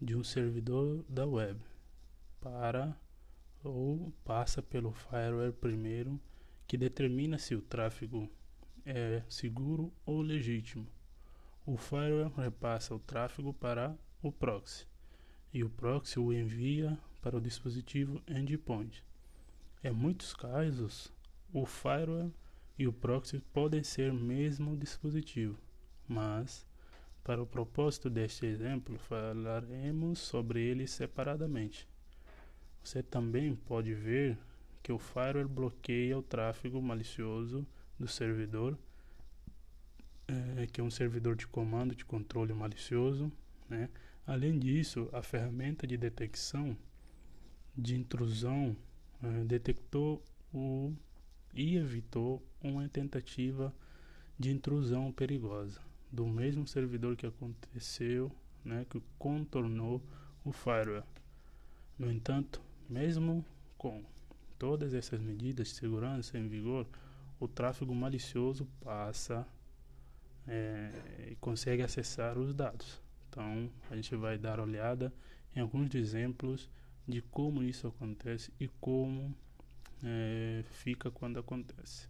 de um servidor da web para ou passa pelo firewall primeiro que determina se o tráfego é seguro ou legítimo. O firewall repassa o tráfego para o proxy e o proxy o envia para o dispositivo endpoint. Em muitos casos, o firewall e o proxy podem ser mesmo dispositivo, mas para o propósito deste exemplo, falaremos sobre eles separadamente. Você também pode ver que o firewall bloqueia o tráfego malicioso do servidor, é, que é um servidor de comando de controle malicioso. Né? Além disso, a ferramenta de detecção de intrusão é, detectou o, e evitou uma tentativa de intrusão perigosa do mesmo servidor que aconteceu, né, que contornou o firewall. No entanto, mesmo com todas essas medidas de segurança em vigor, o tráfego malicioso passa é, e consegue acessar os dados. Então, a gente vai dar olhada em alguns exemplos de como isso acontece e como é, fica quando acontece.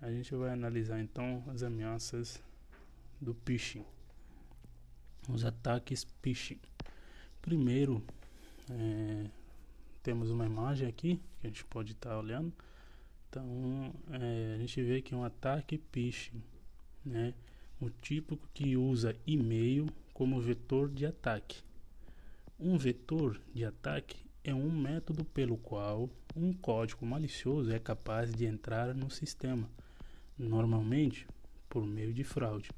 A gente vai analisar então as ameaças do phishing. Os ataques phishing. Primeiro, é, temos uma imagem aqui que a gente pode estar tá olhando. Então, é, a gente vê que é um ataque phishing, né? Um tipo que usa e-mail como vetor de ataque. Um vetor de ataque é um método pelo qual um código malicioso é capaz de entrar no sistema, normalmente por meio de fraude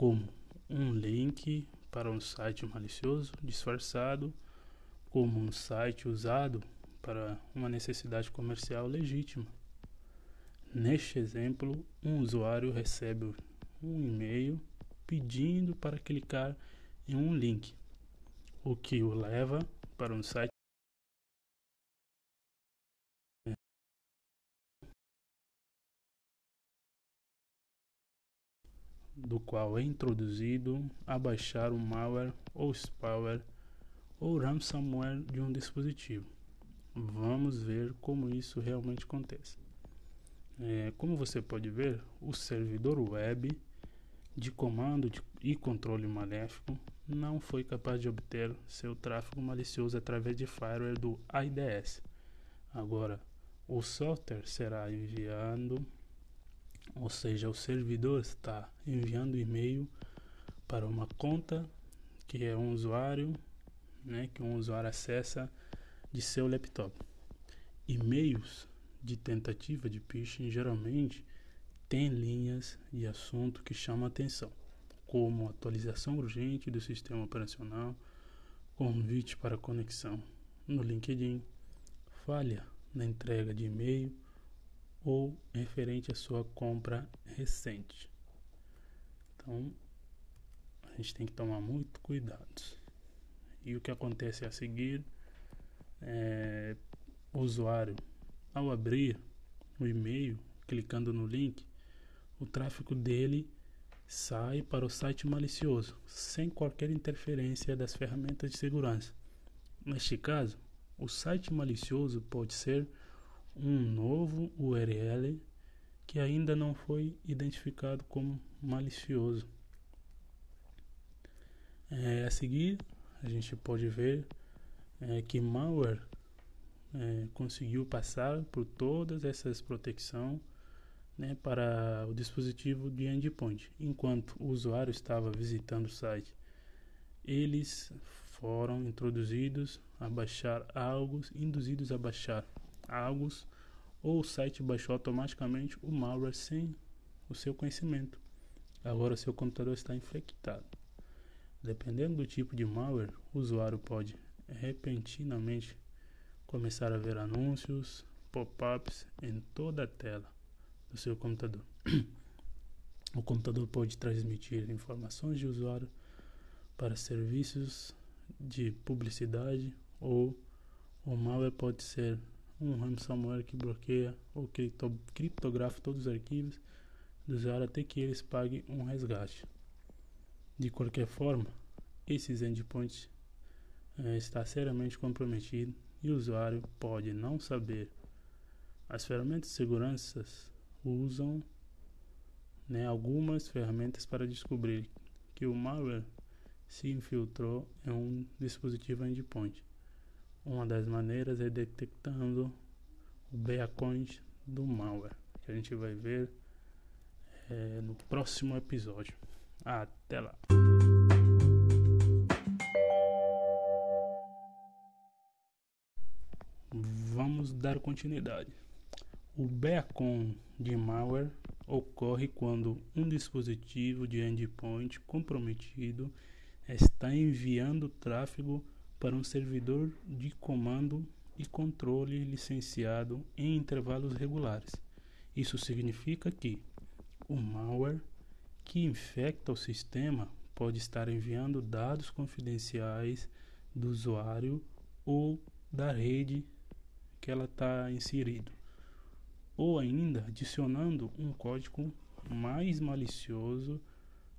como um link para um site malicioso disfarçado, como um site usado para uma necessidade comercial legítima. Neste exemplo, um usuário recebe um e-mail pedindo para clicar em um link, o que o leva para um site do qual é introduzido a baixar o malware ou spyware ou ransomware de um dispositivo. Vamos ver como isso realmente acontece. É, como você pode ver, o servidor web de comando de, e controle maléfico não foi capaz de obter seu tráfego malicioso através de fireware do IDS. Agora, o software será enviado ou seja, o servidor está enviando e-mail para uma conta que é um usuário, né, que um usuário acessa de seu laptop. E-mails de tentativa de phishing geralmente têm linhas de assunto que chamam atenção, como atualização urgente do sistema operacional, convite para conexão no LinkedIn, falha na entrega de e-mail ou referente à sua compra recente. Então, a gente tem que tomar muito cuidado. E o que acontece a seguir é o usuário, ao abrir o e-mail, clicando no link, o tráfego dele sai para o site malicioso, sem qualquer interferência das ferramentas de segurança. Neste caso, o site malicioso pode ser um novo URL que ainda não foi identificado como malicioso. É, a seguir, a gente pode ver é, que malware é, conseguiu passar por todas essas proteções né, para o dispositivo de endpoint. Enquanto o usuário estava visitando o site, eles foram introduzidos a baixar algo, induzidos a baixar algo ou o site baixou automaticamente o malware sem o seu conhecimento. Agora seu computador está infectado. Dependendo do tipo de malware, o usuário pode repentinamente começar a ver anúncios, pop-ups em toda a tela do seu computador. o computador pode transmitir informações de usuário para serviços de publicidade ou o malware pode ser um ransomware que bloqueia ou criptografa todos os arquivos do usuário até que eles paguem um resgate. De qualquer forma, esses endpoints é, está seriamente comprometido e o usuário pode não saber. As ferramentas de segurança usam né, algumas ferramentas para descobrir que o malware se infiltrou em um dispositivo endpoint. Uma das maneiras é detectando o beacons do malware, que a gente vai ver é, no próximo episódio. Até lá! Vamos dar continuidade. O beacon de malware ocorre quando um dispositivo de endpoint comprometido está enviando tráfego para um servidor de comando e controle licenciado em intervalos regulares. Isso significa que o malware que infecta o sistema pode estar enviando dados confidenciais do usuário ou da rede que ela está inserido, ou ainda adicionando um código mais malicioso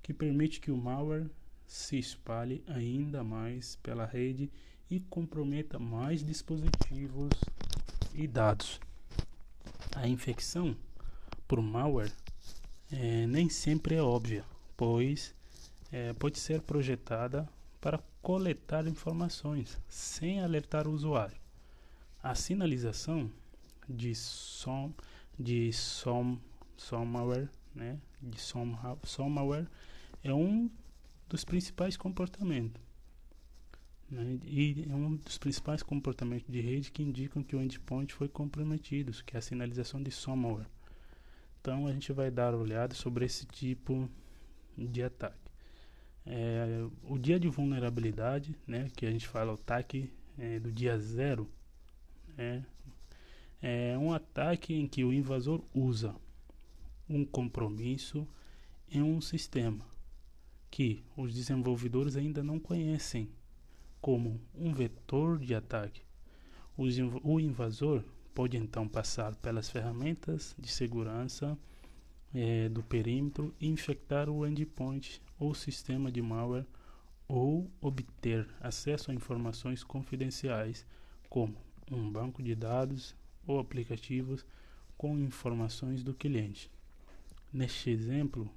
que permite que o malware se espalhe ainda mais pela rede e comprometa mais dispositivos e dados. A infecção por malware é, nem sempre é óbvia, pois é, pode ser projetada para coletar informações sem alertar o usuário. A sinalização de som de som somewhere, né, de somehow, somewhere é um dos principais comportamentos. Né, e é um dos principais comportamentos de rede que indicam que o endpoint foi comprometido, que é a sinalização de somewhere. Então a gente vai dar uma olhada sobre esse tipo de ataque. É, o dia de vulnerabilidade, né, que a gente fala o ataque é, do dia zero, é, é um ataque em que o invasor usa um compromisso em um sistema que os desenvolvedores ainda não conhecem como um vetor de ataque. O invasor pode então passar pelas ferramentas de segurança é, do perímetro e infectar o endpoint ou sistema de malware ou obter acesso a informações confidenciais como um banco de dados ou aplicativos com informações do cliente. Neste exemplo,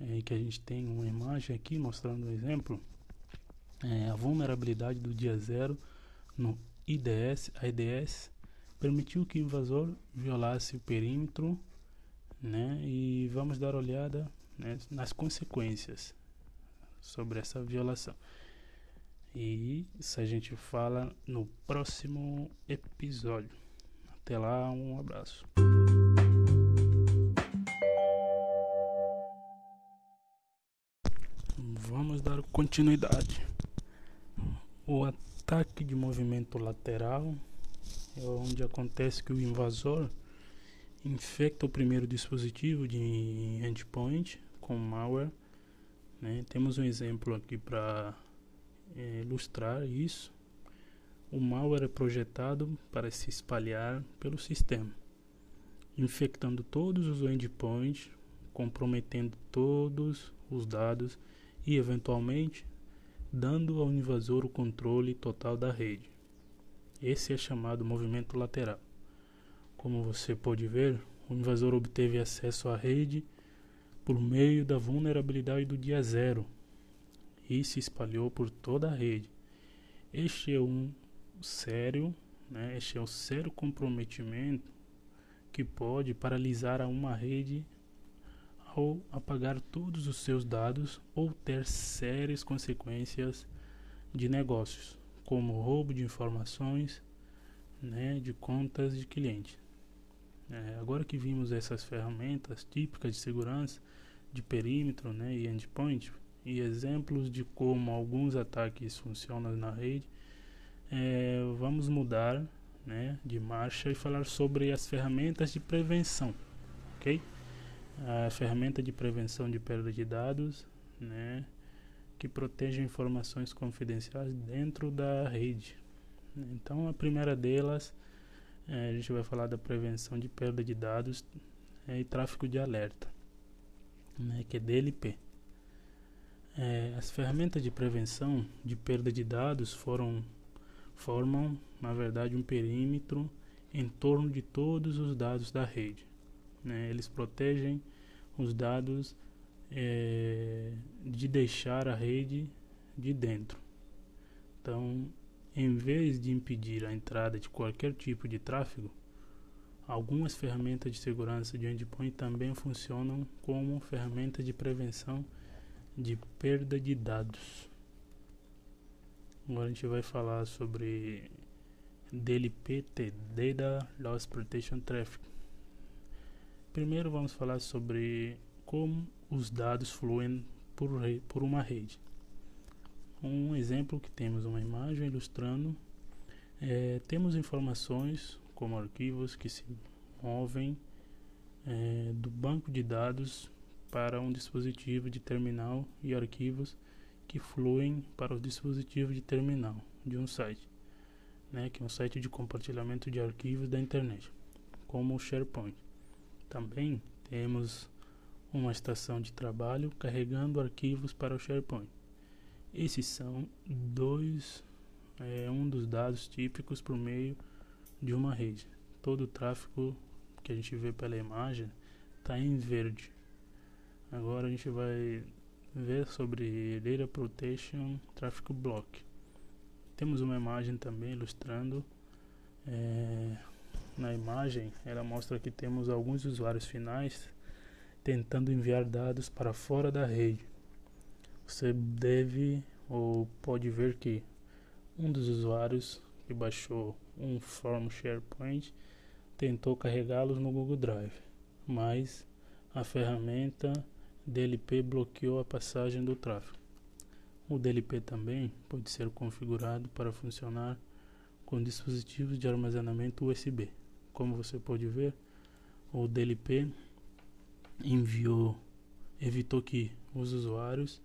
é, que a gente tem uma imagem aqui mostrando um exemplo, é, a vulnerabilidade do dia zero no IDS, IDS permitiu que o invasor violasse o perímetro né, e vamos dar olhada né, nas consequências sobre essa violação. E isso a gente fala no próximo episódio. Até lá, um abraço. Vamos dar continuidade. O ataque de movimento lateral é onde acontece que o invasor infecta o primeiro dispositivo de endpoint com malware. Né? Temos um exemplo aqui para é, ilustrar isso. O malware é projetado para se espalhar pelo sistema, infectando todos os endpoints, comprometendo todos os dados e, eventualmente, dando ao invasor o controle total da rede. Esse é chamado movimento lateral. Como você pode ver, o invasor obteve acesso à rede por meio da vulnerabilidade do dia zero e se espalhou por toda a rede. Este é um sério, né? este é um sério comprometimento que pode paralisar uma rede ao apagar todos os seus dados ou ter sérias consequências de negócios, como roubo de informações, né, de contas de cliente. É, agora que vimos essas ferramentas típicas de segurança de perímetro né, e endpoint e exemplos de como alguns ataques funcionam na rede, é, vamos mudar né, de marcha e falar sobre as ferramentas de prevenção, ok? A ferramenta de prevenção de perda de dados, né, que protege informações confidenciais dentro da rede. Então, a primeira delas é, a gente vai falar da prevenção de perda de dados é, e tráfego de alerta, né, que é DLP. É, as ferramentas de prevenção de perda de dados foram formam, na verdade, um perímetro em torno de todos os dados da rede. Né? Eles protegem os dados é, de deixar a rede de dentro. Então, Em vez de impedir a entrada de qualquer tipo de tráfego, algumas ferramentas de segurança de endpoint também funcionam como ferramentas de prevenção de perda de dados. Agora a gente vai falar sobre DLPT, Data Loss Protection Traffic. Primeiro vamos falar sobre como os dados fluem por, por uma rede. Um exemplo que temos uma imagem ilustrando, é, temos informações como arquivos que se movem é, do banco de dados para um dispositivo de terminal e arquivos que fluem para o dispositivo de terminal de um site, né, que é um site de compartilhamento de arquivos da internet, como o SharePoint. Também temos uma estação de trabalho carregando arquivos para o SharePoint. Esses são dois, é, um dos dados típicos por meio de uma rede. Todo o tráfego que a gente vê pela imagem está em verde. Agora a gente vai ver sobre Data Protection Traffic Block. Temos uma imagem também ilustrando. É, na imagem, ela mostra que temos alguns usuários finais tentando enviar dados para fora da rede. Você deve ou pode ver que um dos usuários que baixou um form SharePoint tentou carregá-los no Google Drive, mas a ferramenta DLP bloqueou a passagem do tráfego. O DLP também pode ser configurado para funcionar com dispositivos de armazenamento USB. Como você pode ver, o DLP enviou, evitou que os usuários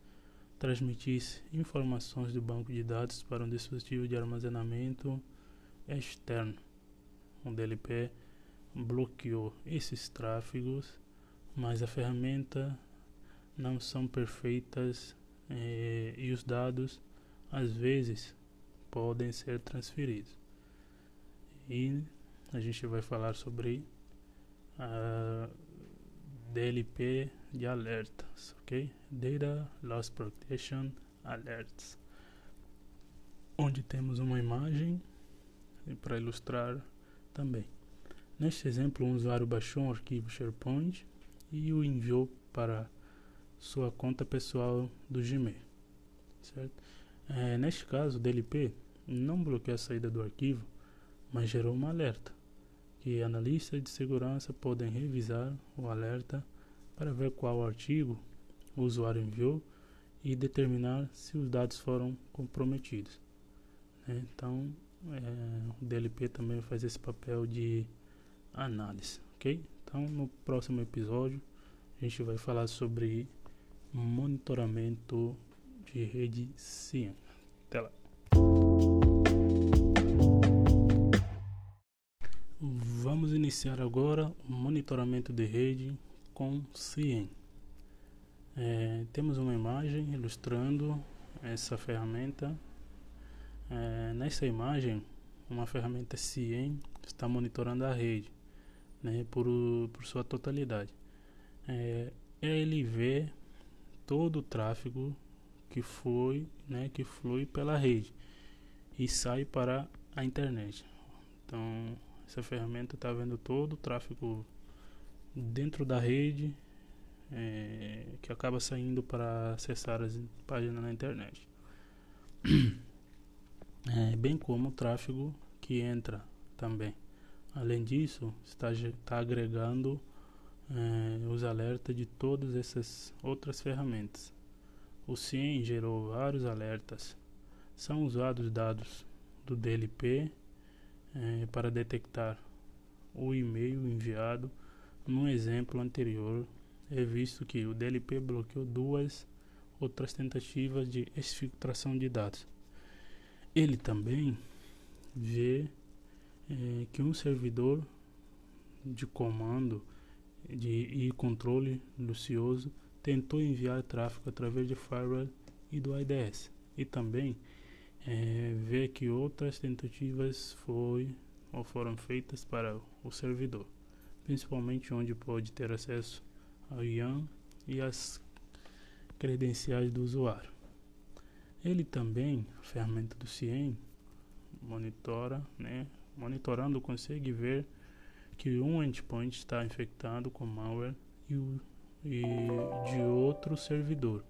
transmitissem informações do banco de dados para um dispositivo de armazenamento externo. O DLP bloqueou esses tráfegos, mas a ferramenta não são perfeitas eh, e os dados às vezes podem ser transferidos. E a gente vai falar sobre a DLP de alertas, ok? Data Loss Protection Alerts, onde temos uma imagem para ilustrar também. Neste exemplo, um usuário baixou um arquivo SharePoint e o enviou para sua conta pessoal do Gmail, certo? É, neste caso, o DLP não bloqueou a saída do arquivo, mas gerou um alerta que analistas de segurança podem revisar o alerta para ver qual artigo o usuário enviou e determinar se os dados foram comprometidos. Né? Então, é, o DLP também faz esse papel de análise, ok? Então, no próximo episódio, a gente vai falar sobre monitoramento de rede CIEM. Até lá. Iniciar agora o monitoramento de rede com CIEM. É, temos uma imagem ilustrando essa ferramenta. É, nessa imagem, uma ferramenta CIEM está monitorando a rede né, por, por sua totalidade. É, ele vê todo o tráfego que foi, né, que flui pela rede e sai para a internet. Então, essa ferramenta está vendo todo o tráfego dentro da rede é, que acaba saindo para acessar as páginas na internet. É, bem como o tráfego que entra também. Além disso, está, está agregando é, os alertas de todas essas outras ferramentas. O CIEM gerou vários alertas. São usados dados do DLP é, para detectar o e-mail enviado. No exemplo anterior, é visto que o DLP bloqueou duas outras tentativas de exfiltração de dados. Ele também vê é, que um servidor de comando de, e controle lucioso tentou enviar tráfego através de firewall e do IDS. E também é, vê que outras tentativas foi, ou foram feitas para o servidor, principalmente onde pode ter acesso ao IAM e as credenciais do usuário. Ele também, a ferramenta do CIEM, monitora, né? Monitorando consegue ver que um endpoint está infectado com malware e, o, e de outro servidor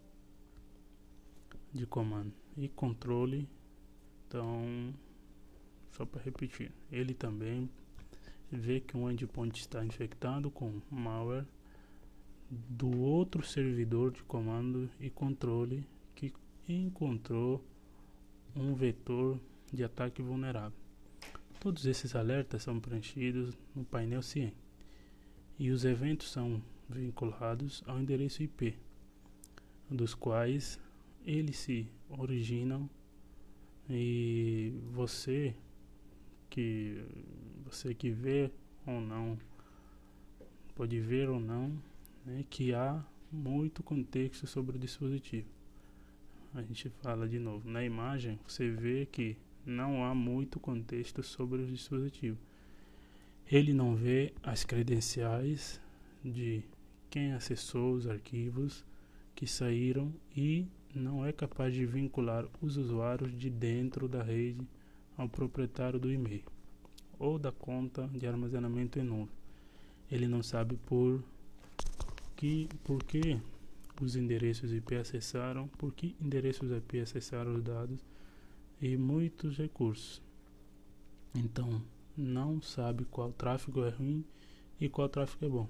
de comando e controle. Então, só para repetir, ele também vê que um endpoint está infectado com malware do outro servidor de comando e controle que encontrou um vetor de ataque vulnerável. Todos esses alertas são preenchidos no painel CIEM e os eventos são vinculados ao endereço IP, dos quais eles se originam e você que você que vê ou não pode ver ou não né, que há muito contexto sobre o dispositivo. A gente fala de novo na imagem, você vê que não há muito contexto sobre o dispositivo. Ele não vê as credenciais de quem acessou os arquivos que saíram e não é capaz de vincular os usuários de dentro da rede ao proprietário do e-mail ou da conta de armazenamento em nuvem. Ele não sabe por que, por que os endereços IP acessaram, por que endereços IP acessaram os dados e muitos recursos. Então, não sabe qual tráfego é ruim e qual tráfego é bom.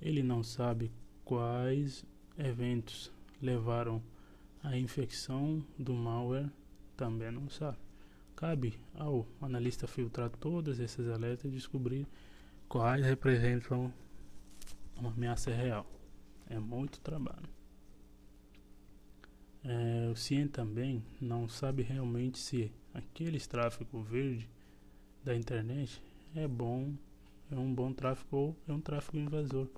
Ele não sabe quais eventos levaram à infecção do malware, também não sabe. Cabe ao analista filtrar todas essas alertas e descobrir quais representam uma ameaça real. É muito trabalho. É, o CIEM também não sabe realmente se aqueles tráfego verde da internet é bom, é um bom tráfego ou é um tráfego invasor,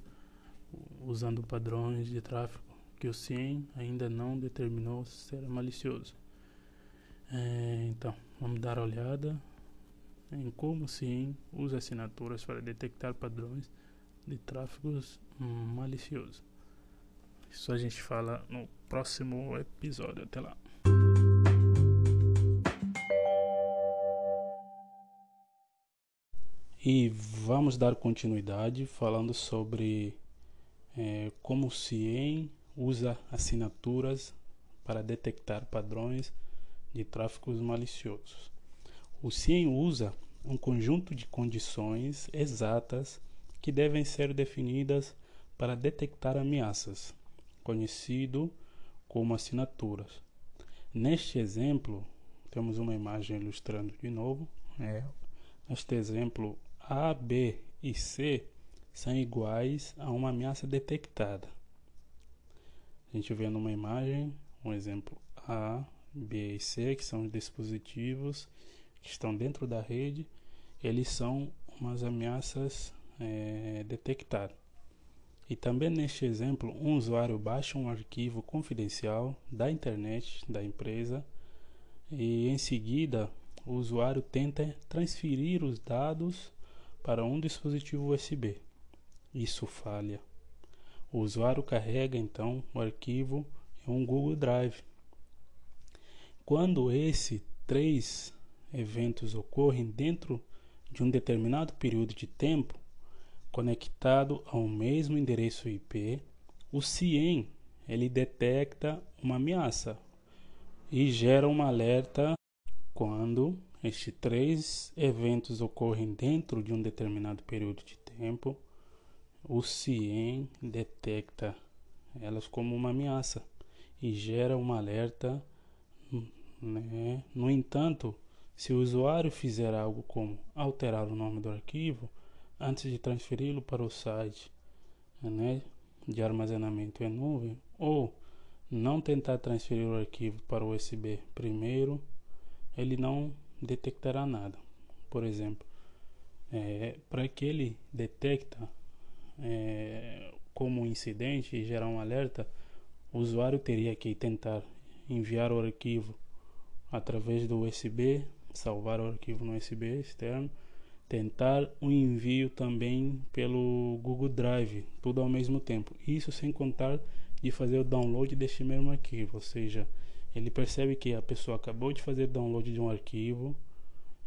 usando padrões de tráfego que o CIEM ainda não determinou ser malicioso. É, então, vamos dar uma olhada em como o CIEM usa assinaturas para detectar padrões de tráfegos maliciosos. Isso a gente fala no próximo episódio. Até lá. E vamos dar continuidade falando sobre é, como o CIEM usa assinaturas para detectar padrões de tráficos maliciosos. O CIEM usa um conjunto de condições exatas que devem ser definidas para detectar ameaças, conhecido como assinaturas. Neste exemplo, temos uma imagem ilustrando de novo. É. Neste exemplo, A, B e C são iguais a uma ameaça detectada. A gente vê numa imagem um exemplo A, B e C, que são os dispositivos que estão dentro da rede, eles são umas ameaças é, detectadas. E também neste exemplo, um usuário baixa um arquivo confidencial da internet da empresa e em seguida o usuário tenta transferir os dados para um dispositivo USB. Isso falha. O usuário carrega então o arquivo em um Google Drive. Quando esses três eventos ocorrem dentro de um determinado período de tempo, conectado ao mesmo endereço IP, o CIEM ele detecta uma ameaça e gera um alerta quando estes três eventos ocorrem dentro de um determinado período de tempo. O CIEM detecta elas como uma ameaça e gera um alerta. Né? No entanto, se o usuário fizer algo como alterar o nome do arquivo, antes de transferi-lo para o site né, de armazenamento em nuvem ou não tentar transferir o arquivo para o USB primeiro, ele não detectará nada. Por exemplo, é, para que ele detecta é, como um incidente e gerar um alerta, o usuário teria que tentar enviar o arquivo através do USB, salvar o arquivo no USB externo tentar o envio também pelo Google Drive, tudo ao mesmo tempo. Isso sem contar de fazer o download deste mesmo arquivo, ou seja, ele percebe que a pessoa acabou de fazer download de um arquivo,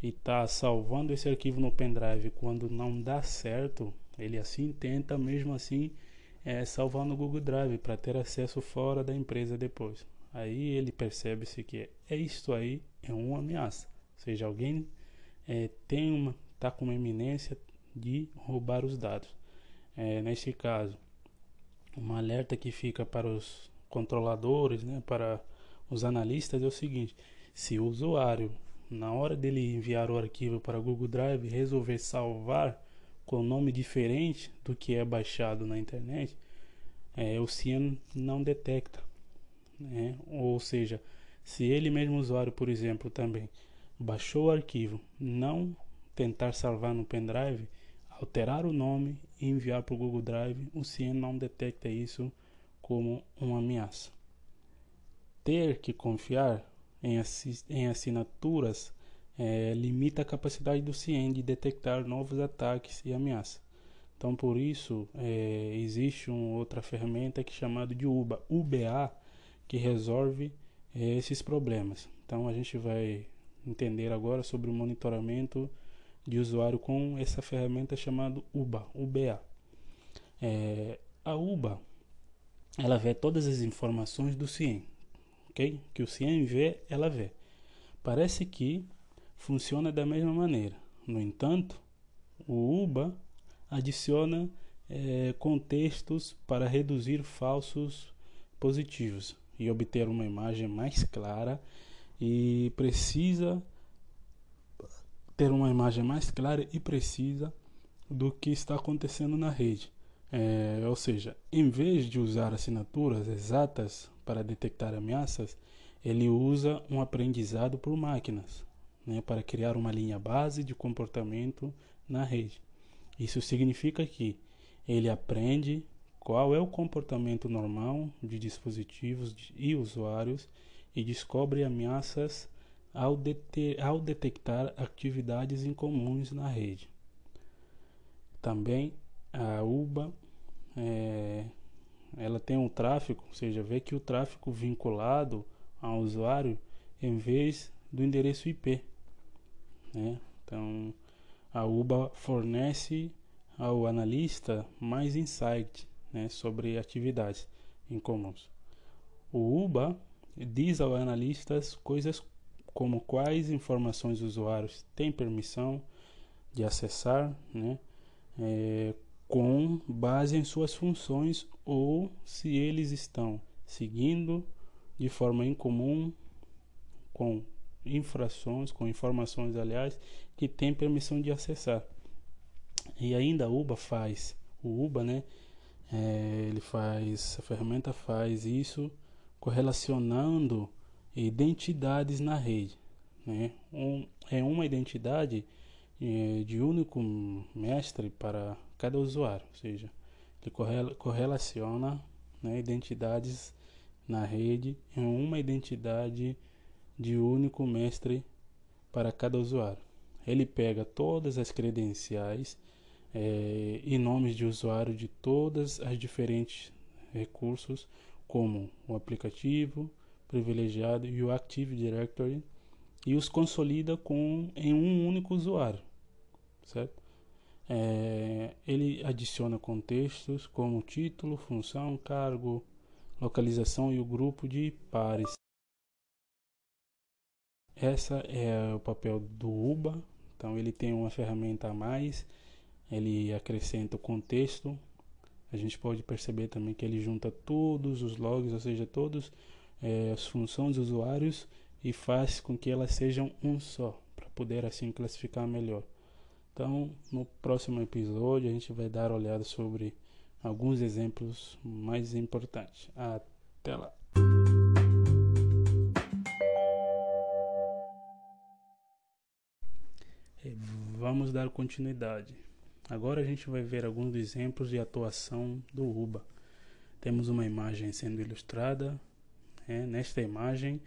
e está salvando esse arquivo no pendrive quando não dá certo, ele assim tenta mesmo assim é, salvar no Google Drive para ter acesso fora da empresa depois. Aí ele percebe-se que é isto aí é uma ameaça, ou seja, alguém é, tem uma está com uma iminência de roubar os dados. É, neste caso, uma alerta que fica para os controladores, né, para os analistas é o seguinte: se o usuário na hora dele enviar o arquivo para Google Drive resolver salvar com nome diferente do que é baixado na internet, é, o CIAN não detecta. Né? Ou seja, se ele mesmo usuário, por exemplo, também baixou o arquivo, não tentar salvar no pendrive, alterar o nome e enviar para o Google Drive, o CIAN não detecta isso como uma ameaça. Ter que confiar em, assinaturas é, limita a capacidade do CIEM de detectar novos ataques e ameaças. Então, por isso, é, existe uma outra ferramenta que é chamada de UBA, UBA, que resolve é, esses problemas. Então, a gente vai entender agora sobre o monitoramento de usuário com essa ferramenta chamada UBA, UBA. É, a UBA, ela vê todas as informações do CIEM, ok? Que o CIEM vê, ela vê. Parece que funciona da mesma maneira. No entanto, o UBA adiciona é, contextos para reduzir falsos positivos e obter uma imagem mais clara e precisa ter uma imagem mais clara e precisa do que está acontecendo na rede. É, ou seja, em vez de usar assinaturas exatas para detectar ameaças, ele usa um aprendizado por máquinas né, para criar uma linha base de comportamento na rede. Isso significa que ele aprende qual é o comportamento normal de dispositivos e usuários e descobre ameaças ao, ao detectar atividades incomuns na rede. Também a UBA é, ela tem um tráfego, ou seja, vê que o tráfego vinculado ao usuário em vez do endereço IP. Né? Então, a UBA fornece ao analista mais insight né, sobre atividades incomuns. O UBA diz ao analista coisas como quais informações os usuários têm permissão de acessar, né, é, com base em suas funções ou se eles estão seguindo de forma incomum com infrações, com informações, aliás, que tem permissão de acessar. E ainda a UBA faz, o UBA, né? É, ele faz, a ferramenta faz isso correlacionando identidades na rede. Né? Um, é uma identidade é, de único mestre para cada usuário, ou seja, ele correlaciona né, identidades na rede em uma identidade de único mestre para cada usuário. Ele pega todas as credenciais é, e nomes de usuário de todas as diferentes recursos, como o aplicativo, privilegiado e o Active Directory e os consolida com em um único usuário, certo? É, ele adiciona contextos como título, função, cargo, localização e o grupo de pares. Essa é o papel do UBA, então ele tem uma ferramenta a mais, ele acrescenta o contexto. A gente pode perceber também que ele junta todos os logs, ou seja, todos é, as funções dos usuários e faz com que elas sejam um só, para poder assim classificar melhor. Então, no próximo episódio, a gente vai dar olhada sobre alguns exemplos mais importantes. Até lá! Vamos dar continuidade. Agora a gente vai ver alguns exemplos de atuação do UBA. Temos uma imagem sendo ilustrada é, nesta imagem,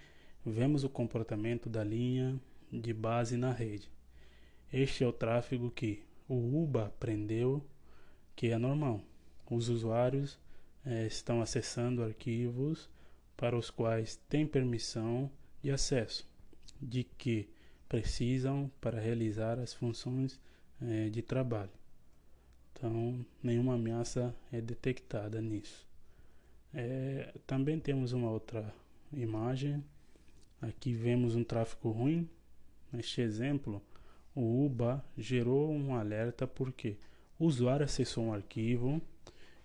vemos o comportamento da linha de base na rede. Este é o tráfego que o UBA aprendeu que é normal. Os usuários é, estão acessando arquivos para os quais tem permissão de acesso, de que precisam para realizar as funções é, de trabalho. Então, nenhuma ameaça é detectada nisso. É, também temos uma outra imagem. Aqui vemos um tráfego ruim. Neste exemplo, o UBA gerou um alerta porque o usuário acessou um arquivo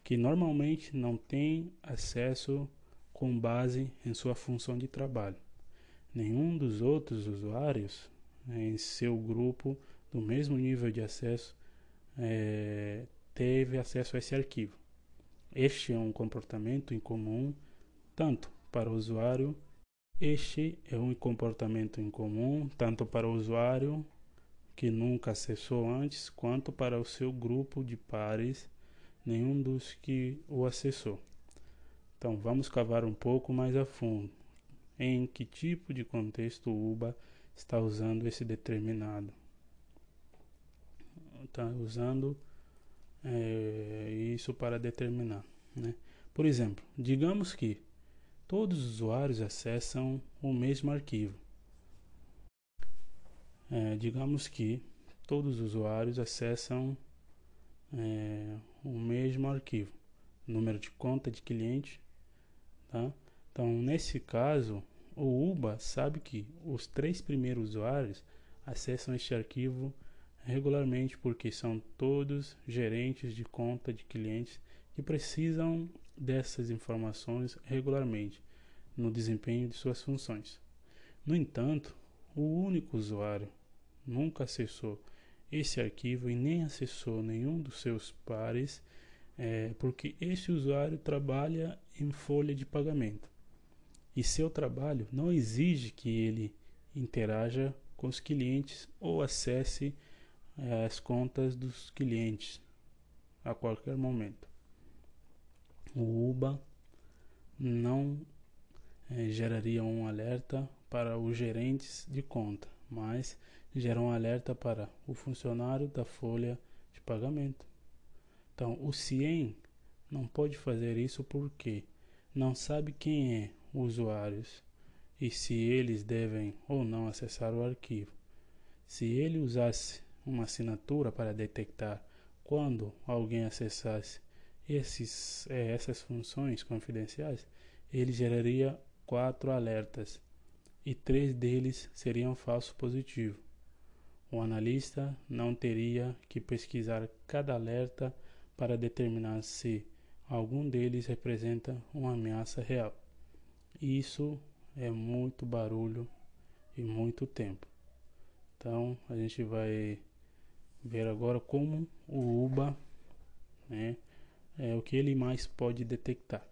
que normalmente não tem acesso com base em sua função de trabalho. Nenhum dos outros usuários em seu grupo do mesmo nível de acesso é, teve acesso a esse arquivo. Este é um comportamento incomum tanto para o usuário. Este é um comportamento incomum tanto para o usuário que nunca acessou antes, quanto para o seu grupo de pares, nenhum dos que o acessou. Então vamos cavar um pouco mais a fundo. Em que tipo de contexto o UBA está usando esse determinado? Está usando é, isso para determinar. Né? Por exemplo, digamos que todos os usuários acessam o mesmo arquivo. É, digamos que todos os usuários acessam é, o mesmo arquivo, número de conta de cliente, tá? Então, nesse caso, o UBA sabe que os três primeiros usuários acessam este arquivo regularmente porque são todos gerentes de conta de clientes que precisam dessas informações regularmente no desempenho de suas funções. No entanto, o único usuário nunca acessou esse arquivo e nem acessou nenhum dos seus pares, é, porque esse usuário trabalha em folha de pagamento e seu trabalho não exige que ele interaja com os clientes ou acesse é, as contas dos clientes a qualquer momento. O UBA não é, geraria um alerta para os gerentes de conta, mas gera um alerta para o funcionário da folha de pagamento. Então, o CIEM não pode fazer isso porque não sabe quem é usuários e se eles devem ou não acessar o arquivo. Se ele usasse uma assinatura para detectar quando alguém acessasse esses, é, essas funções confidenciais, ele geraria quatro alertas e três deles seriam falso positivo. O analista não teria que pesquisar cada alerta para determinar se algum deles representa uma ameaça real. Isso é muito barulho e muito tempo. Então a gente vai ver agora como o UBA, né, é o que ele mais pode detectar.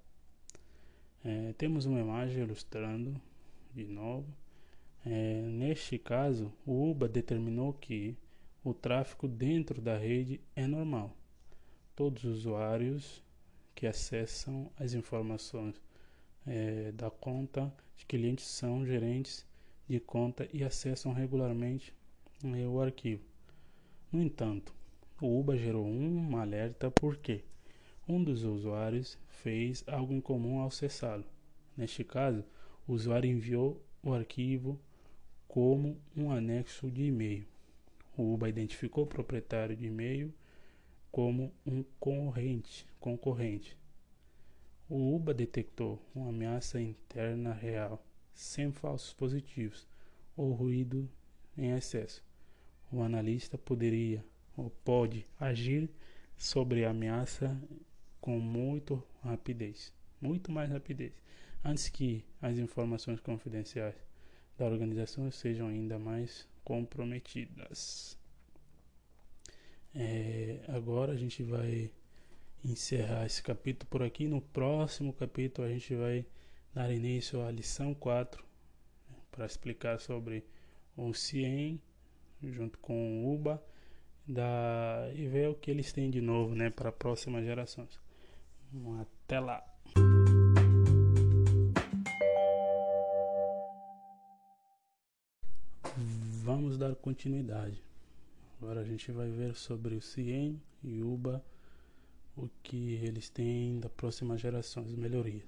É, temos uma imagem ilustrando de novo. É, neste caso, o UBA determinou que o tráfego dentro da rede é normal. Todos os usuários que acessam as informações é, da conta de clientes são gerentes de conta e acessam regularmente é, o arquivo. No entanto, o UBA gerou um alerta porque um dos usuários fez algo incomum ao acessá-lo. Neste caso, o usuário enviou o arquivo como um anexo de e-mail. O UBA identificou o proprietário de e-mail como um concorrente. concorrente. O UBA detectou uma ameaça interna real, sem falsos positivos ou ruído em excesso o analista poderia ou pode agir sobre a ameaça com muito rapidez, muito mais rapidez, antes que as informações confidenciais da organização sejam ainda mais comprometidas. É, agora a gente vai encerrar esse capítulo por aqui. No próximo capítulo a gente vai dar início à lição 4 né, para explicar sobre o CIEM junto com o UBA da, e ver o que eles têm de novo né, para próximas gerações. Até lá! Vamos dar continuidade. Agora a gente vai ver sobre o CIEM e UBA, o que eles têm da próxima geração, as melhorias.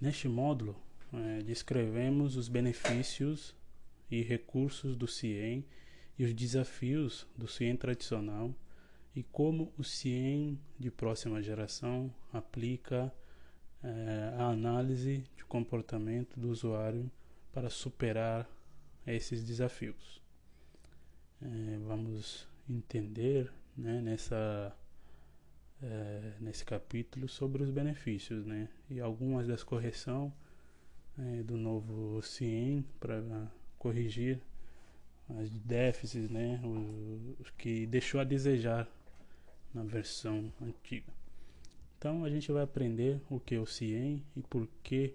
Neste módulo, é, descrevemos os benefícios e recursos do CIEM e os desafios do CIEM tradicional e como o CIEM de próxima geração aplica eh, a análise de comportamento do usuário para superar esses desafios. Eh, vamos entender né, nessa é, nesse capítulo sobre os benefícios, né? E algumas das correções é, do novo CIEM para corrigir as déficits, né? Os que deixou a desejar na versão antiga. Então a gente vai aprender o que é o CIEM e por que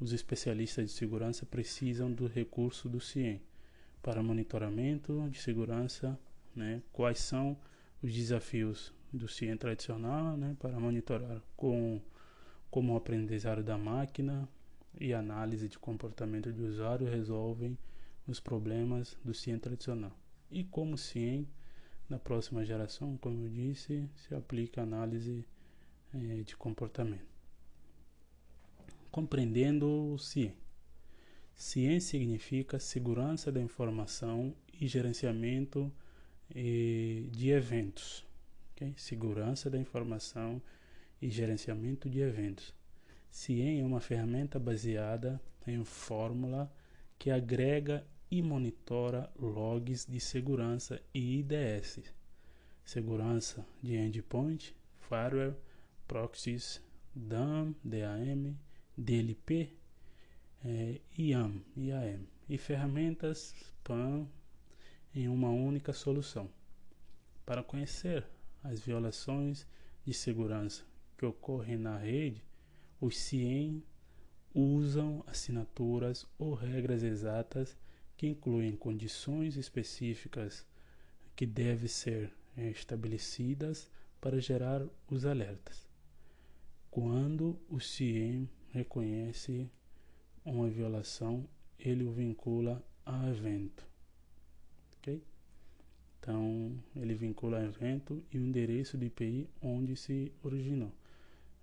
os especialistas de segurança precisam do recurso do CIEM para monitoramento de segurança, né? Quais são os desafios do CIEM tradicional né, para monitorar com, como o aprendizado da máquina e análise de comportamento do usuário resolvem os problemas do CIEM tradicional. E como o CIEM da próxima geração, como eu disse, se aplica a análise eh, de comportamento. Compreendendo o CIEM. CIEM significa segurança da informação e gerenciamento eh, de eventos okay? segurança da informação e gerenciamento de eventos. CIEM é uma ferramenta baseada em fórmula que agrega e monitora logs de segurança e IDS, segurança de endpoint, firewall, proxies, DAM, DAM, DLP, eh, IAM, IAM e ferramentas PAN em uma única solução. Para conhecer as violações de segurança que ocorrem na rede, os CIEM usam assinaturas ou regras exatas que incluem condições específicas que devem ser estabelecidas para gerar os alertas. Quando o CIEM reconhece uma violação, ele o vincula a evento. Então, ele vincula evento e o endereço do IPI onde se originou.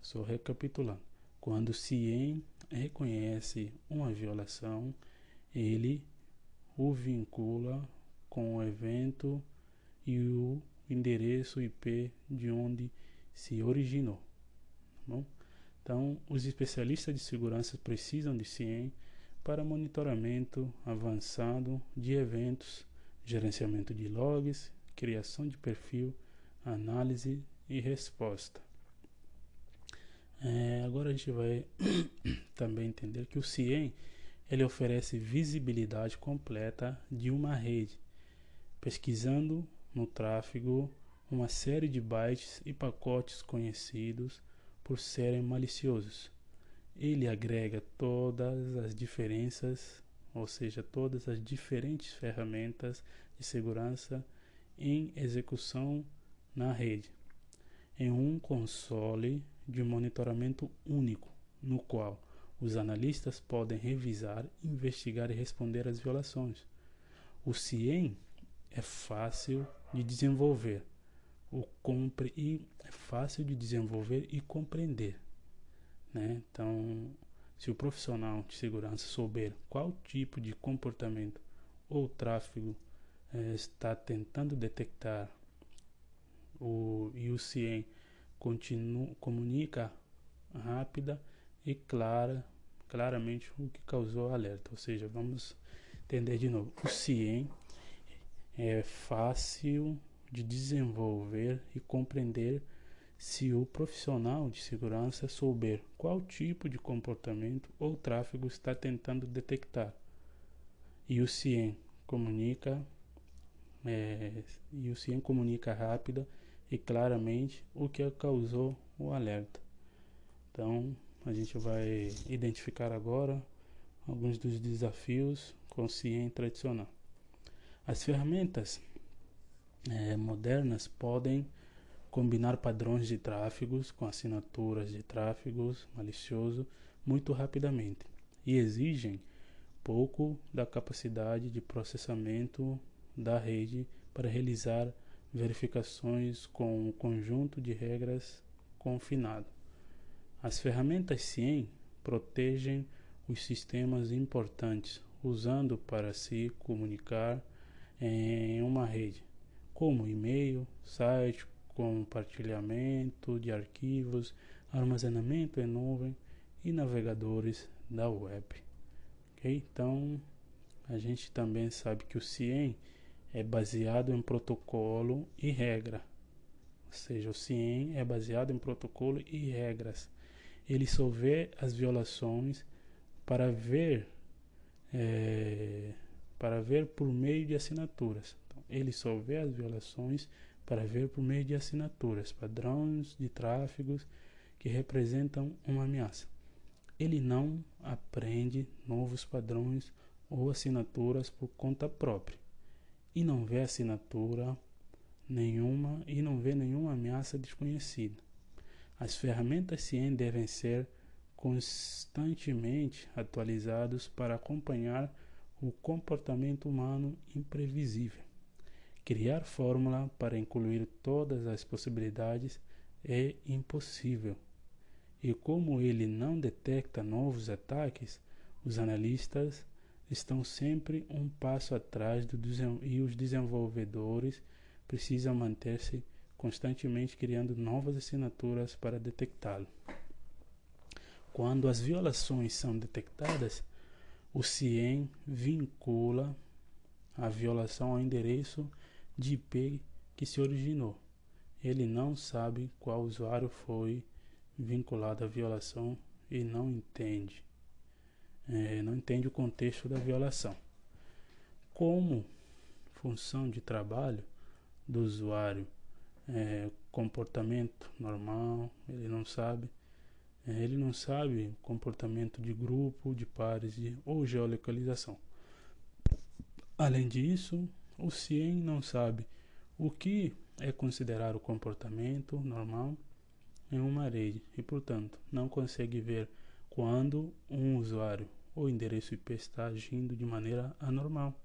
Só recapitulando. Quando o CIEM reconhece uma violação, ele o vincula com o evento e o endereço IP de onde se originou. Tá? Então, os especialistas de segurança precisam de CIEM para monitoramento avançado de eventos gerenciamento de logs, criação de perfil, análise e resposta. É, agora a gente vai também entender que o CIEM ele oferece visibilidade completa de uma rede, pesquisando no tráfego uma série de bytes e pacotes conhecidos por serem maliciosos. Ele agrega todas as diferenças ou seja, todas as diferentes ferramentas de segurança em execução na rede, em um console de monitoramento único, no qual os analistas podem revisar, investigar e responder às violações. O CIEM é fácil de desenvolver, o compre e é fácil de desenvolver e compreender, né? Então se o profissional de segurança souber qual tipo de comportamento ou tráfego eh, está tentando detectar o, o CIEM continua, comunica rápida e clara, claramente o que causou alerta. Ou seja, vamos entender de novo. O CIEM é fácil de desenvolver e compreender se o profissional de segurança souber qual tipo de comportamento ou tráfego está tentando detectar. E o CIEM comunica é, e o CIEM comunica rápida e claramente o que causou o alerta. Então, a gente vai identificar agora alguns dos desafios com o CIEM tradicional. As ferramentas é, modernas podem combinar padrões de tráfegos com assinaturas de tráfegos malicioso muito rapidamente e exigem pouco da capacidade de processamento da rede para realizar verificações com um conjunto de regras confinado. As ferramentas CIEM protegem os sistemas importantes, usando para se comunicar em uma rede, como e-mail, site, compartilhamento de arquivos, armazenamento em nuvem e navegadores da web. Okay? Então, a gente também sabe que o CIEM é baseado em protocolo e regra. Ou seja, o CIEM é baseado em protocolo e regras. Ele só vê as violações para ver é, para ver por meio de assinaturas. Então, ele só vê as violações para ver por meio de assinaturas, padrões de tráfegos que representam uma ameaça. Ele não aprende novos padrões ou assinaturas por conta própria e não vê assinatura nenhuma e não vê nenhuma ameaça desconhecida. As ferramentas CIEM devem ser constantemente atualizadas para acompanhar o comportamento humano imprevisível. Criar fórmula para incluir todas as possibilidades é impossível. E como ele não detecta novos ataques, os analistas estão sempre um passo atrás do, e os desenvolvedores precisam manter-se constantemente criando novas assinaturas para detectá-lo. Quando as violações são detectadas, o CIEM vincula a violação ao endereço de IP que se originou. Ele não sabe qual usuário foi vinculado à violação e não entende. É, não entende o contexto da violação. Como função de trabalho do usuário, é, comportamento normal, ele não sabe é, ele não sabe comportamento de grupo, de pares de, ou geolocalização. Além disso, o CIEM não sabe o que é considerar o comportamento normal em uma rede e, portanto, não consegue ver quando um usuário ou endereço IP está agindo de maneira anormal.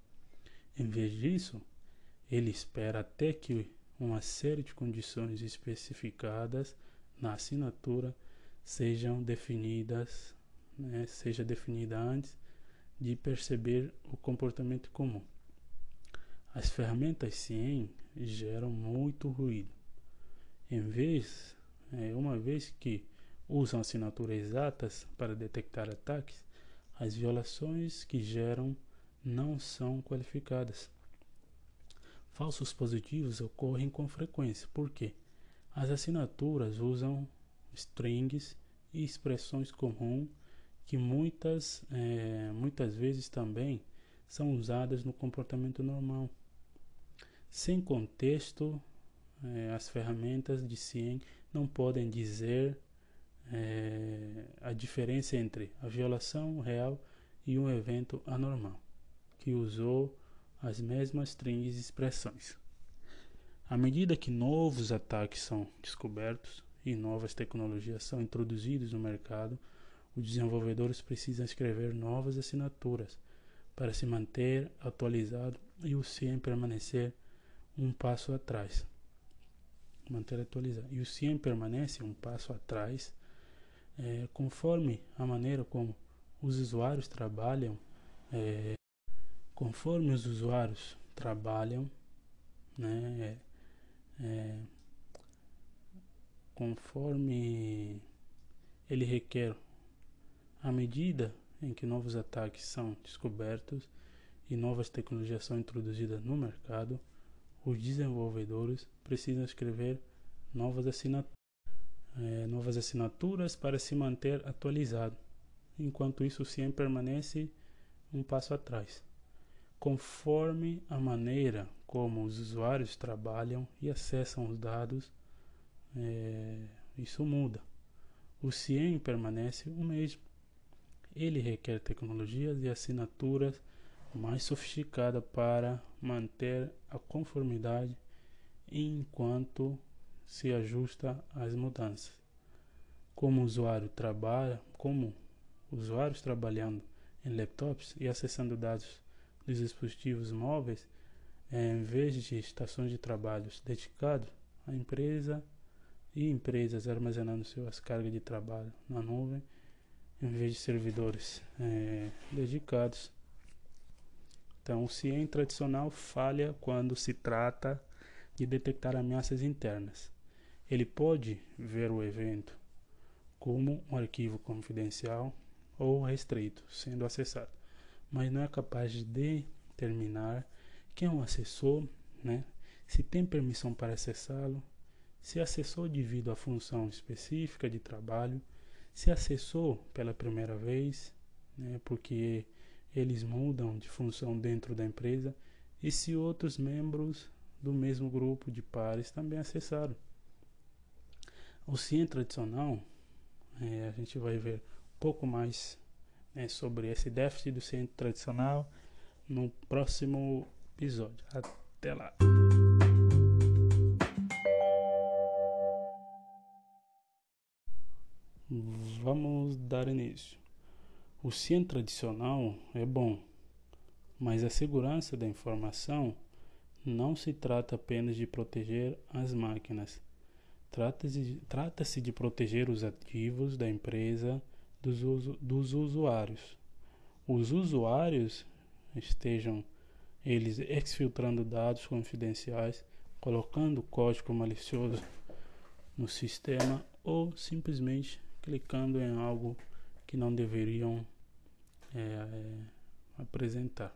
Em vez disso, ele espera até que uma série de condições especificadas na assinatura sejam definidas, né, seja definida antes de perceber o comportamento comum. As ferramentas CIEM geram muito ruído. Em vez, é, uma vez que usam assinaturas exatas para detectar ataques, as violações que geram não são qualificadas. Falsos positivos ocorrem com frequência, porque as assinaturas usam strings e expressões comuns que muitas, é, muitas vezes também são usadas no comportamento normal. Sem contexto, é, as ferramentas de CIEM não podem dizer é, a diferença entre a violação real e um evento anormal, que usou as mesmas strings e expressões. À medida que novos ataques são descobertos, e novas tecnologias são introduzidas no mercado, os desenvolvedores precisam escrever novas assinaturas para se manter atualizado e o CIEM permanecer um passo atrás. Manter atualizado. E o CIEM permanece um passo atrás é, conforme a maneira como os usuários trabalham, é, conforme os usuários trabalham, né, é, é conforme ele requer. À medida em que novos ataques são descobertos e novas tecnologias são introduzidas no mercado, os desenvolvedores precisam escrever novas assinaturas, é, novas assinaturas para se manter atualizado. Enquanto isso, o CIEM permanece um passo atrás. Conforme a maneira como os usuários trabalham e acessam os dados, é, isso muda. O CIEM permanece o mesmo. Ele requer tecnologias e assinaturas mais sofisticadas para manter a conformidade enquanto se ajusta às mudanças. Como o usuário trabalha, como usuários trabalhando em laptops e acessando dados dos dispositivos móveis, em vez de estações de trabalhos dedicadas, a empresa e empresas armazenando suas cargas de trabalho na nuvem em vez de servidores é, dedicados. Então, o CIEM tradicional falha quando se trata de detectar ameaças internas. Ele pode ver o evento como um arquivo confidencial ou restrito sendo acessado, mas não é capaz de determinar quem é o acessor, né? se tem permissão para acessá-lo, se acessou devido à função específica de trabalho, se acessou pela primeira vez, né? porque eles mudam de função dentro da empresa, e se outros membros do mesmo grupo de pares também acessaram. O CIEM tradicional é, a gente vai ver um pouco mais né, sobre esse déficit do centro tradicional no próximo episódio. Até lá! Vamos dar início. O CIEM tradicional é bom, mas a segurança da informação não se trata apenas de proteger as máquinas Trata-se trata de proteger os ativos da empresa dos, uso, dos usuários. Os usuários estejam eles exfiltrando dados confidenciais, colocando código malicioso no sistema ou simplesmente clicando em algo que não deveriam é, é, apresentar.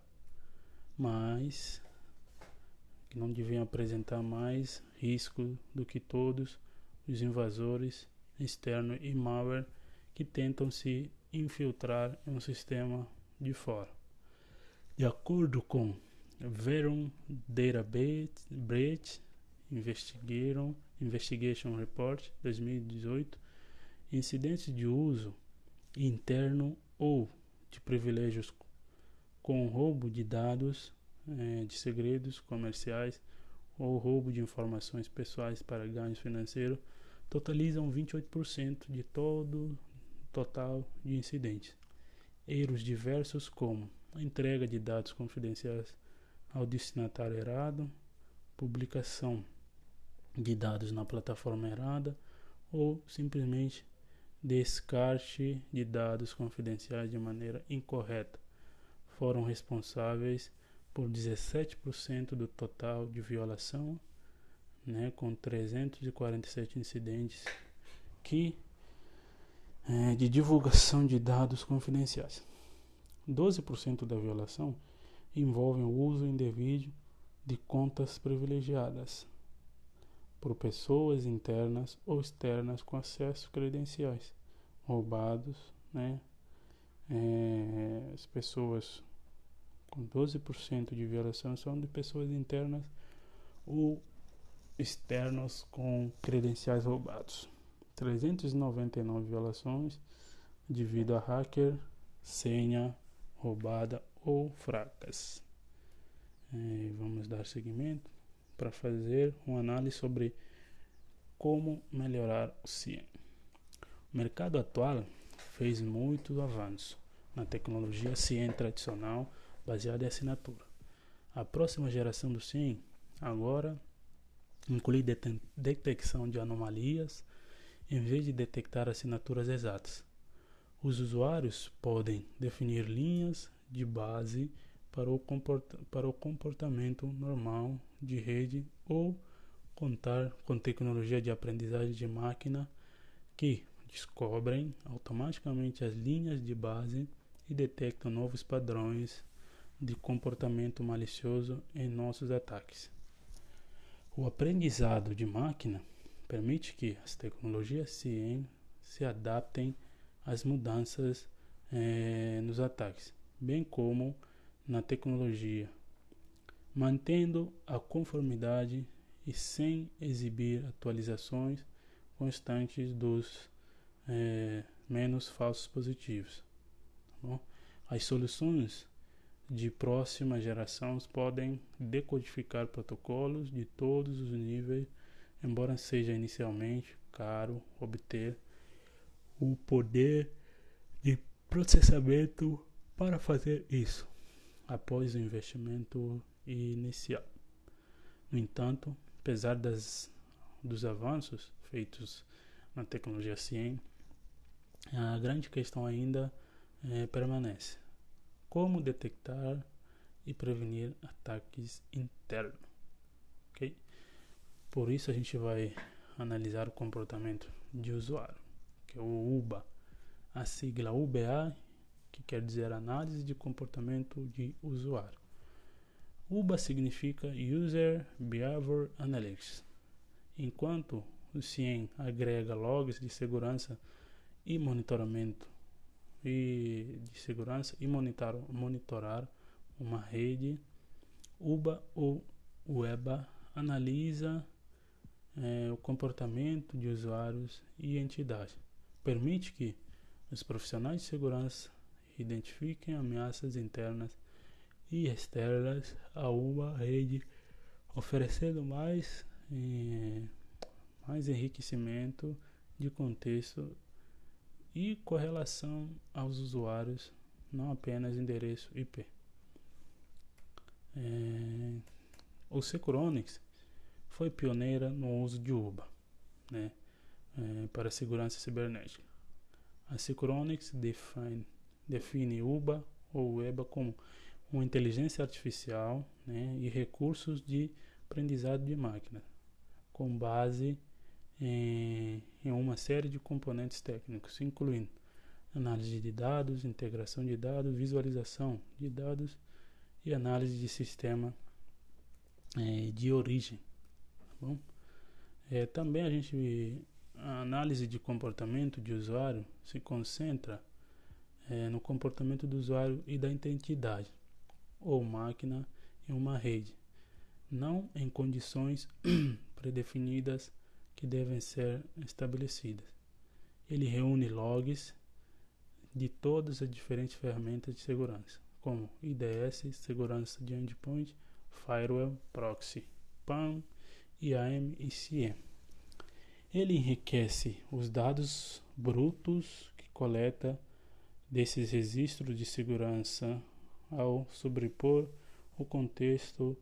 Mas que não deviam apresentar mais risco do que todos os invasores externo e malware que tentam se infiltrar em um sistema de fora. De acordo com Verum Database Investigation, Investigation Report 2018, incidentes de uso interno ou de privilégios com roubo de dados eh, de segredos comerciais ou roubo de informações pessoais para ganhos financeiros totalizam 28% de todo total de incidentes. Erros diversos como entrega de dados confidenciais ao destinatário errado, publicação de dados na plataforma errada ou simplesmente descarte de dados confidenciais de maneira incorreta foram responsáveis por 17% do total de violação né, com 347 incidentes que é, de divulgação de dados confidenciais. 12% da violação envolvem o uso indevido de contas privilegiadas por pessoas internas ou externas com acesso credenciais roubados, né? É, as pessoas com 12% de violação são de pessoas internas ou externos com credenciais roubados. 399 violações devido a hacker, senha roubada ou fracas. É, vamos dar seguimento para fazer uma análise sobre como melhorar o CIEM. O mercado atual fez muito avanço na tecnologia CIEM tradicional baseada em assinatura. A próxima geração do CIEM agora inclui detecção de anomalias em vez de detectar assinaturas exatas. Os usuários podem definir linhas de base para o, para o comportamento normal de rede ou contar com tecnologia de aprendizagem de máquina que descobrem automaticamente as linhas de base e detectam novos padrões de comportamento malicioso em nossos ataques. O aprendizado de máquina permite que as tecnologias se, se adaptem às mudanças eh, nos ataques, bem como na tecnologia, mantendo a conformidade e sem exibir atualizações constantes dos eh, menos falsos positivos. Tá As soluções de próxima geração podem decodificar protocolos de todos os níveis, embora seja inicialmente caro obter o poder de processamento para fazer isso após o investimento inicial. No entanto, apesar das, dos avanços feitos na tecnologia CIEM, a grande questão ainda é, permanece como detectar e prevenir ataques internos. Ok? Por isso a gente vai analisar o comportamento de usuário, que é o UBA, a sigla UBA, que quer dizer análise de comportamento de usuário. UBA significa User Behavior Analytics, enquanto o CIEM agrega logs de segurança e monitoramento e de segurança e monitorar, monitorar uma rede. UBA ou UEBA analisa é, o comportamento de usuários e entidades. Permite que os profissionais de segurança identifiquem ameaças internas e externas a uma rede, oferecendo mais, eh, mais enriquecimento de contexto e correlação aos usuários, não apenas endereço IP. É, o Securonics foi pioneira no uso de UBA né, é, para segurança cibernética. A Securonics define, define UBA ou EBA como uma inteligência artificial né, e recursos de aprendizado de máquina, com base em, em uma série de componentes técnicos, incluindo análise de dados, integração de dados, visualização de dados e análise de sistema é, de origem. Tá bom? É, também a gente a análise de comportamento de usuário se concentra é, no comportamento do usuário e da identidade ou máquina em uma rede, não em condições predefinidas que devem ser estabelecidas. Ele reúne logs de todas as diferentes ferramentas de segurança, como IDS, segurança de endpoint, firewall, proxy, PAN, IAM e CM. Ele enriquece os dados brutos que coleta desses registros de segurança ao sobrepor o contexto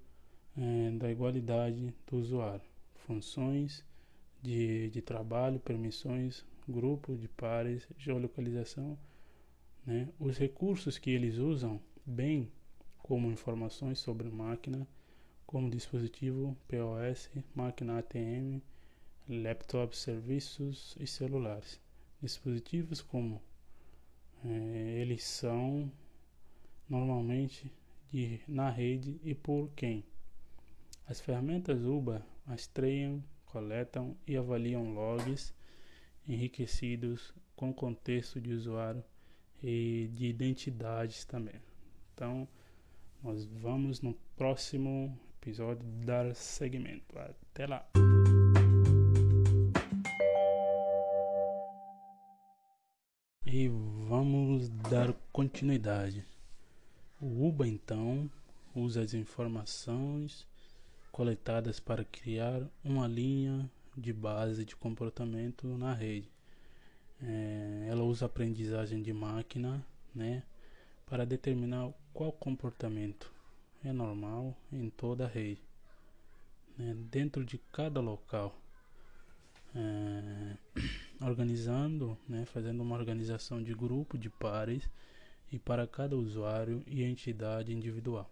eh, da igualdade do usuário, funções de, de trabalho, permissões, grupo de pares, geolocalização, né? os recursos que eles usam, bem como informações sobre máquina, como dispositivo POS, máquina ATM, laptops, serviços e celulares. Dispositivos como eh, eles são normalmente de, na rede e por quem. As ferramentas UBA rastreiam, coletam e avaliam logs enriquecidos com contexto de usuário e de identidades também. Então, nós vamos no próximo episódio dar segmento. Até lá! E dar continuidade. O UBA então usa as informações coletadas para criar uma linha de base de comportamento na rede. É, ela usa aprendizagem de máquina, né, para determinar qual comportamento é normal em toda a rede, né, dentro de cada local, é, organizando, né, fazendo uma organização de grupo de pares e para cada usuário e entidade individual.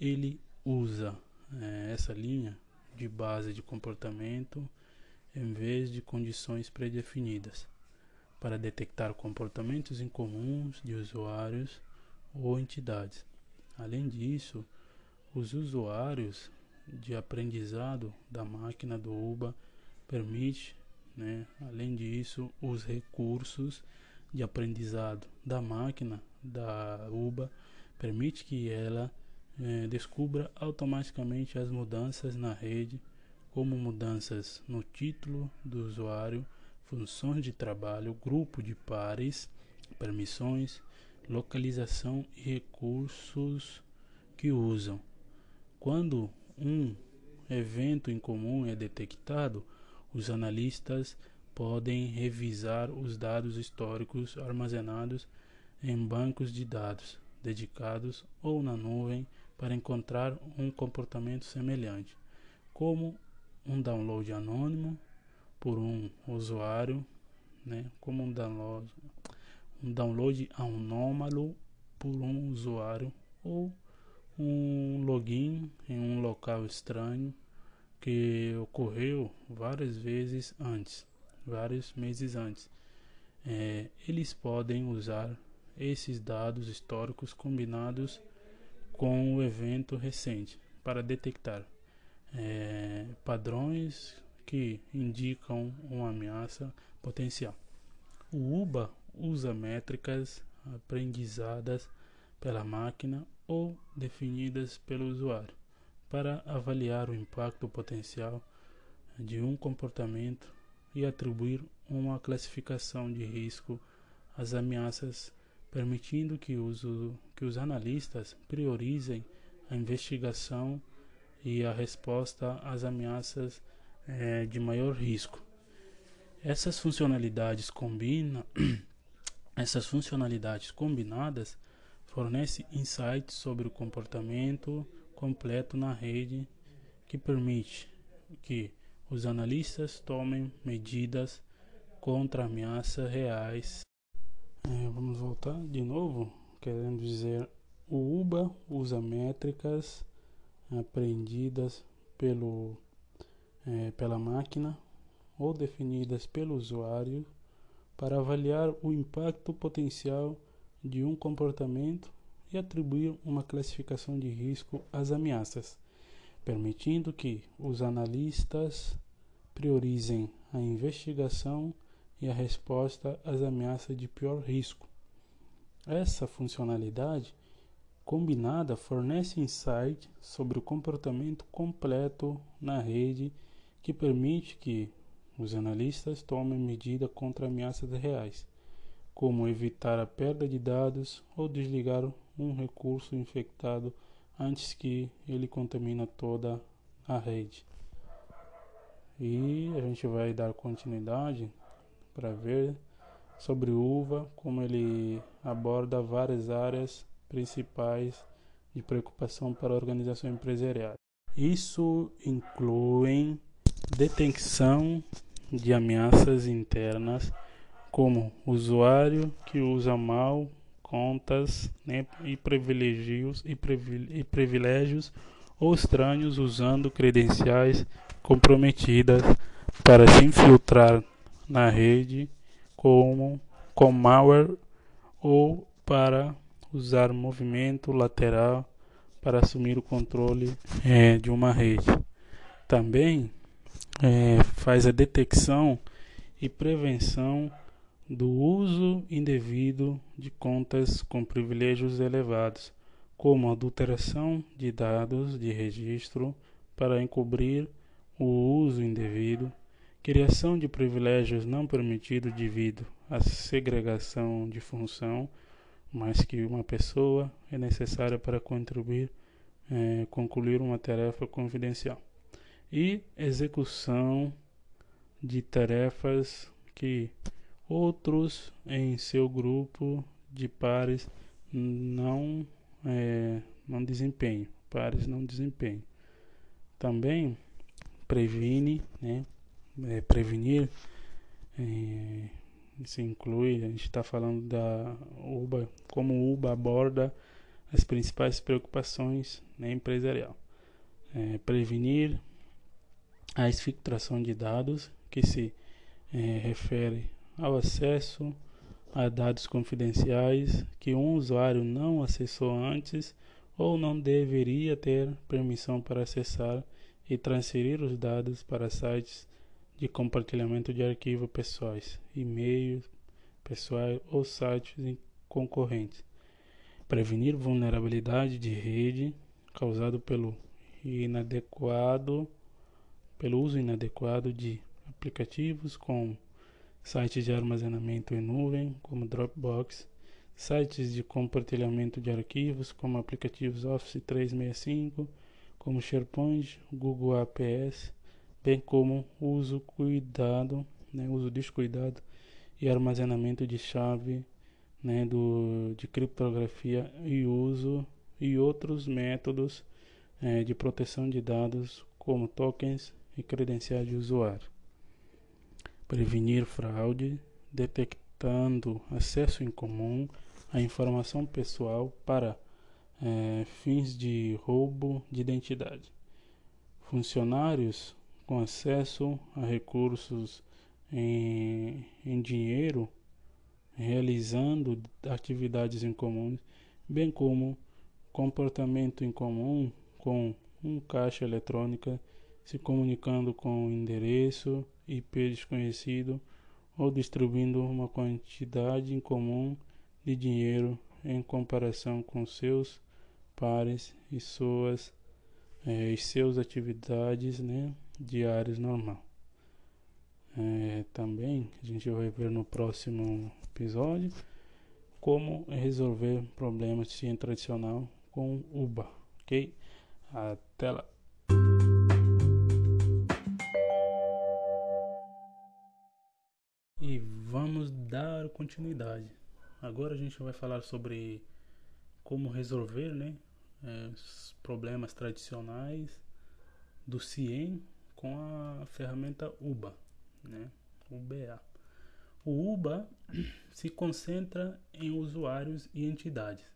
Ele usa é, essa linha de base de comportamento em vez de condições predefinidas para detectar comportamentos incomuns de usuários ou entidades. Além disso, os usuários de aprendizado da máquina do UBA permite, né, além disso, os recursos de aprendizado da máquina da UBA permite que ela eh, descubra automaticamente as mudanças na rede, como mudanças no título do usuário, funções de trabalho, grupo de pares, permissões, localização e recursos que usam. Quando um evento incomum é detectado, os analistas podem revisar os dados históricos armazenados em bancos de dados dedicados ou na nuvem para encontrar um comportamento semelhante, como um download anônimo por um usuário, né, como um download, um download anômalo por um usuário ou um login em um local estranho que ocorreu várias vezes antes, vários meses antes. É, eles podem usar esses dados históricos combinados com o evento recente para detectar é, padrões que indicam uma ameaça potencial. O UBA usa métricas aprendizadas pela máquina ou definidas pelo usuário para avaliar o impacto potencial de um comportamento e atribuir uma classificação de risco às ameaças, permitindo que os, que os analistas priorizem a investigação e a resposta às ameaças é, de maior risco. Essas funcionalidades combinam essas funcionalidades combinadas fornecem insights sobre o comportamento completo na rede que permite que os analistas tomem medidas contra ameaças reais. É, vamos voltar de novo, querendo dizer, o UBA usa métricas aprendidas pelo, é, pela máquina ou definidas pelo usuário para avaliar o impacto potencial de um comportamento e atribuir uma classificação de risco às ameaças, permitindo que os analistas priorizem a investigação e a resposta às ameaças de pior risco. Essa funcionalidade combinada fornece insight sobre o comportamento completo na rede que permite que os analistas tomem medidas contra ameaças reais, como evitar a perda de dados ou desligar um recurso infectado antes que ele contamine toda a rede. E a gente vai dar continuidade para ver sobre UVA, como ele aborda várias áreas principais de preocupação para a organização empresarial. Isso inclui detecção de ameaças internas, como usuário que usa mal contas né, e privilégios e, e privilégios ou estranhos usando credenciais comprometidas para se infiltrar na rede como com malware ou para usar movimento lateral para assumir o controle é, de uma rede. Também é, faz a detecção e prevenção do uso indevido de contas com privilégios elevados, como adulteração de dados de registro para encobrir o uso indevido, criação de privilégios não permitidos devido à segregação de função, mas que uma pessoa é necessária para contribuir, é, concluir uma tarefa confidencial e execução de tarefas que outros em seu grupo de pares não é, não desempenham, pares não desempenham. Também previne, né, é, prevenir, é, inclui, a gente está falando da UBA, como UBA aborda as principais preocupações né, empresarial. É, prevenir a exfiltração de dados, que se é, refere ao acesso a dados confidenciais que um usuário não acessou antes ou não deveria ter permissão para acessar e transferir os dados para sites de compartilhamento de arquivos pessoais, e-mails pessoais ou sites concorrentes. Prevenir vulnerabilidade de rede causado pelo inadequado pelo uso inadequado de aplicativos com sites de armazenamento em nuvem, como Dropbox, sites de compartilhamento de arquivos, como aplicativos Office 365, como SharePoint, Google APS, bem como uso cuidado, né, uso descuidado e armazenamento de chave né, do, de criptografia e uso e outros métodos é, de proteção de dados como tokens e credenciais de usuário. Prevenir fraude, detectando acesso incomum à informação pessoal para é, fins de roubo de identidade. Funcionários com acesso a recursos em, em dinheiro realizando atividades em comum, bem como comportamento em comum com um caixa eletrônica se comunicando com um endereço IP desconhecido ou distribuindo uma quantidade em comum de dinheiro em comparação com seus pares e suas é, e seus atividades né, diárias normal. É, também a gente vai ver no próximo episódio como resolver problemas de tradicional com UBA, ok? Até lá! Dar continuidade. Agora a gente vai falar sobre como resolver né, é, os problemas tradicionais do CIEM com a ferramenta UBA, né, UBA. O UBA se concentra em usuários e entidades,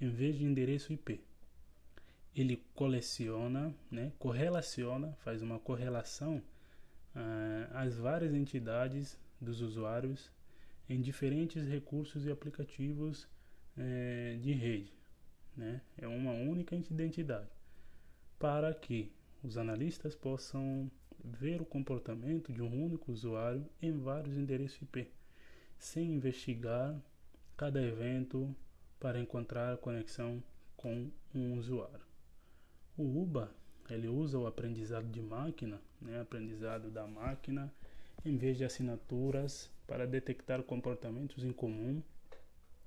em vez de endereço IP. Ele coleciona, né, correlaciona, faz uma correlação uh, às várias entidades dos usuários em diferentes recursos e aplicativos uh, de rede. Né? É uma única identidade para que os analistas possam ver o comportamento de um único usuário em vários endereços IP, sem investigar cada evento para encontrar conexão com um usuário. O UBA ele usa o aprendizado de máquina, né, aprendizado da máquina, em vez de assinaturas para detectar comportamentos em comum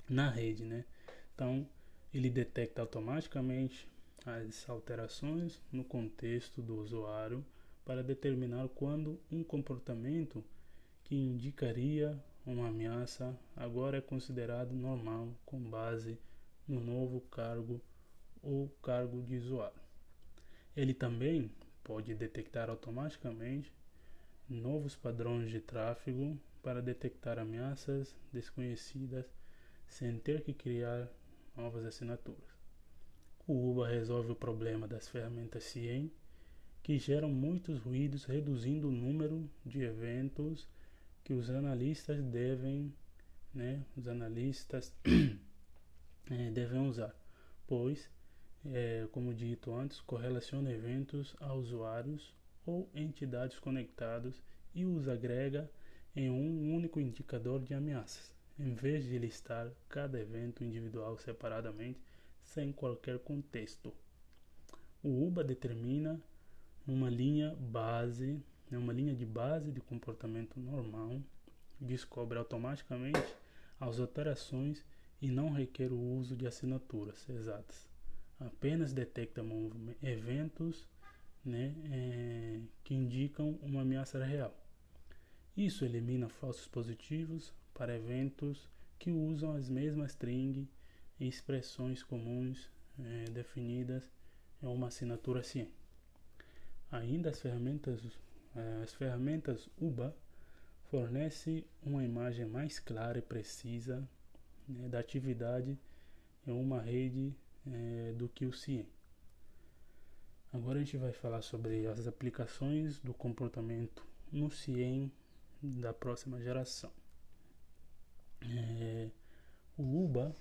na rede, né? Então ele detecta automaticamente as alterações no contexto do usuário para determinar quando um comportamento que indicaria uma ameaça agora é considerado normal com base no novo cargo ou cargo de usuário. Ele também pode detectar automaticamente novos padrões de tráfego para detectar ameaças desconhecidas sem ter que criar novas assinaturas. O UBA resolve o problema das ferramentas CIEM que geram muitos ruídos, reduzindo o número de eventos que os analistas devem, né, os analistas é, devem usar, pois, é, como dito antes, correlaciona eventos a usuários ou entidades conectados e os agrega em um único indicador de ameaças, em vez de listar cada evento individual separadamente sem qualquer contexto. O UBA determina uma linha base, uma linha de base de comportamento normal, descobre automaticamente as alterações e não requer o uso de assinaturas exatas. Apenas detecta eventos né, é, que indicam uma ameaça real. Isso elimina falsos positivos para eventos que usam as mesmas string e expressões comuns é, definidas em uma assinatura ciente. Ainda as ferramentas, eh, as ferramentas UBA fornecem uma imagem mais clara e precisa né, da atividade em uma rede é, do que o CIEM. Agora a gente vai falar sobre as aplicações do comportamento no CIEM da próxima geração. É, o UBA,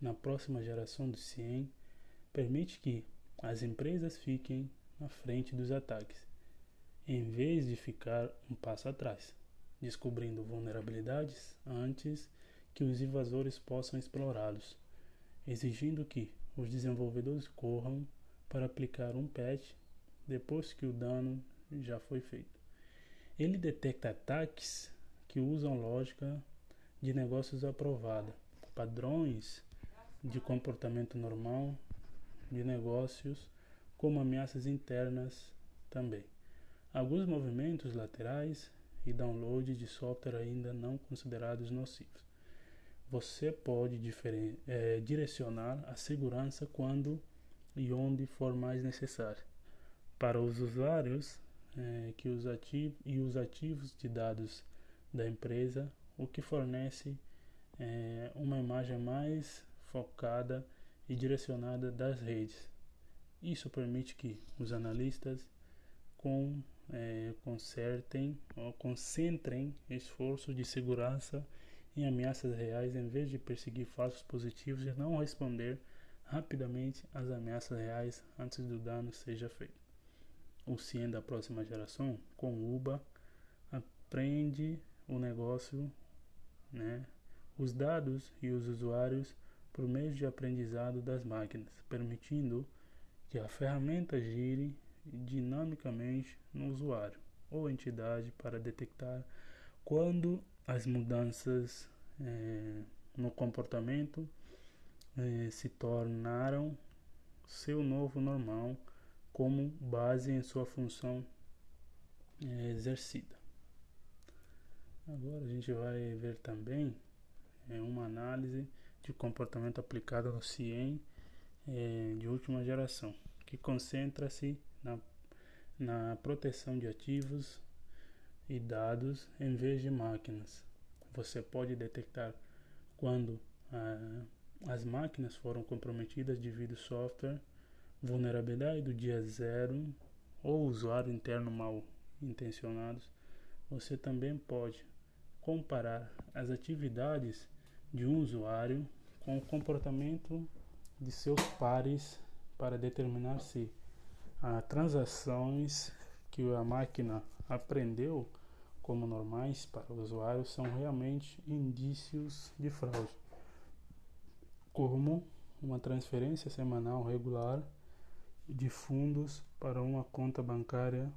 na próxima geração do CIEM, permite que as empresas fiquem na frente dos ataques, em vez de ficar um passo atrás, descobrindo vulnerabilidades antes que os invasores possam explorá-los, exigindo que os desenvolvedores corram para aplicar um patch depois que o dano já foi feito. Ele detecta ataques que usam lógica de negócios aprovada, padrões de comportamento normal de negócios como ameaças internas também. Alguns movimentos laterais e download de software ainda não considerados nocivos. Você pode é, direcionar a segurança quando e onde for mais necessário. Para os usuários é, que os e os ativos de dados da empresa, o que fornece é, uma imagem mais focada e direcionada das redes. Isso permite que os analistas com, é, consertem ou concentrem esforços de segurança em ameaças reais em vez de perseguir falsos positivos e não responder rapidamente às ameaças reais antes do dano seja feito. O CIEM da próxima geração, com UBA, aprende o negócio, né, os dados e os usuários por meio de aprendizado das máquinas, permitindo que a ferramenta gire dinamicamente no usuário ou entidade para detectar quando as mudanças é, no comportamento é, se tornaram seu novo normal como base em sua função é, exercida. Agora a gente vai ver também é, uma análise de comportamento aplicada no CIEM é, de última geração, que concentra-se na, na proteção de ativos e dados em vez de máquinas. Você pode detectar quando ah, as máquinas foram comprometidas devido ao software, vulnerabilidade do dia zero ou usuário interno mal intencionados. Você também pode comparar as atividades de um usuário com o comportamento de seus pares para determinar se as transações que a máquina aprendeu como normais para o usuário são realmente indícios de fraude, como uma transferência semanal regular de fundos para uma conta bancária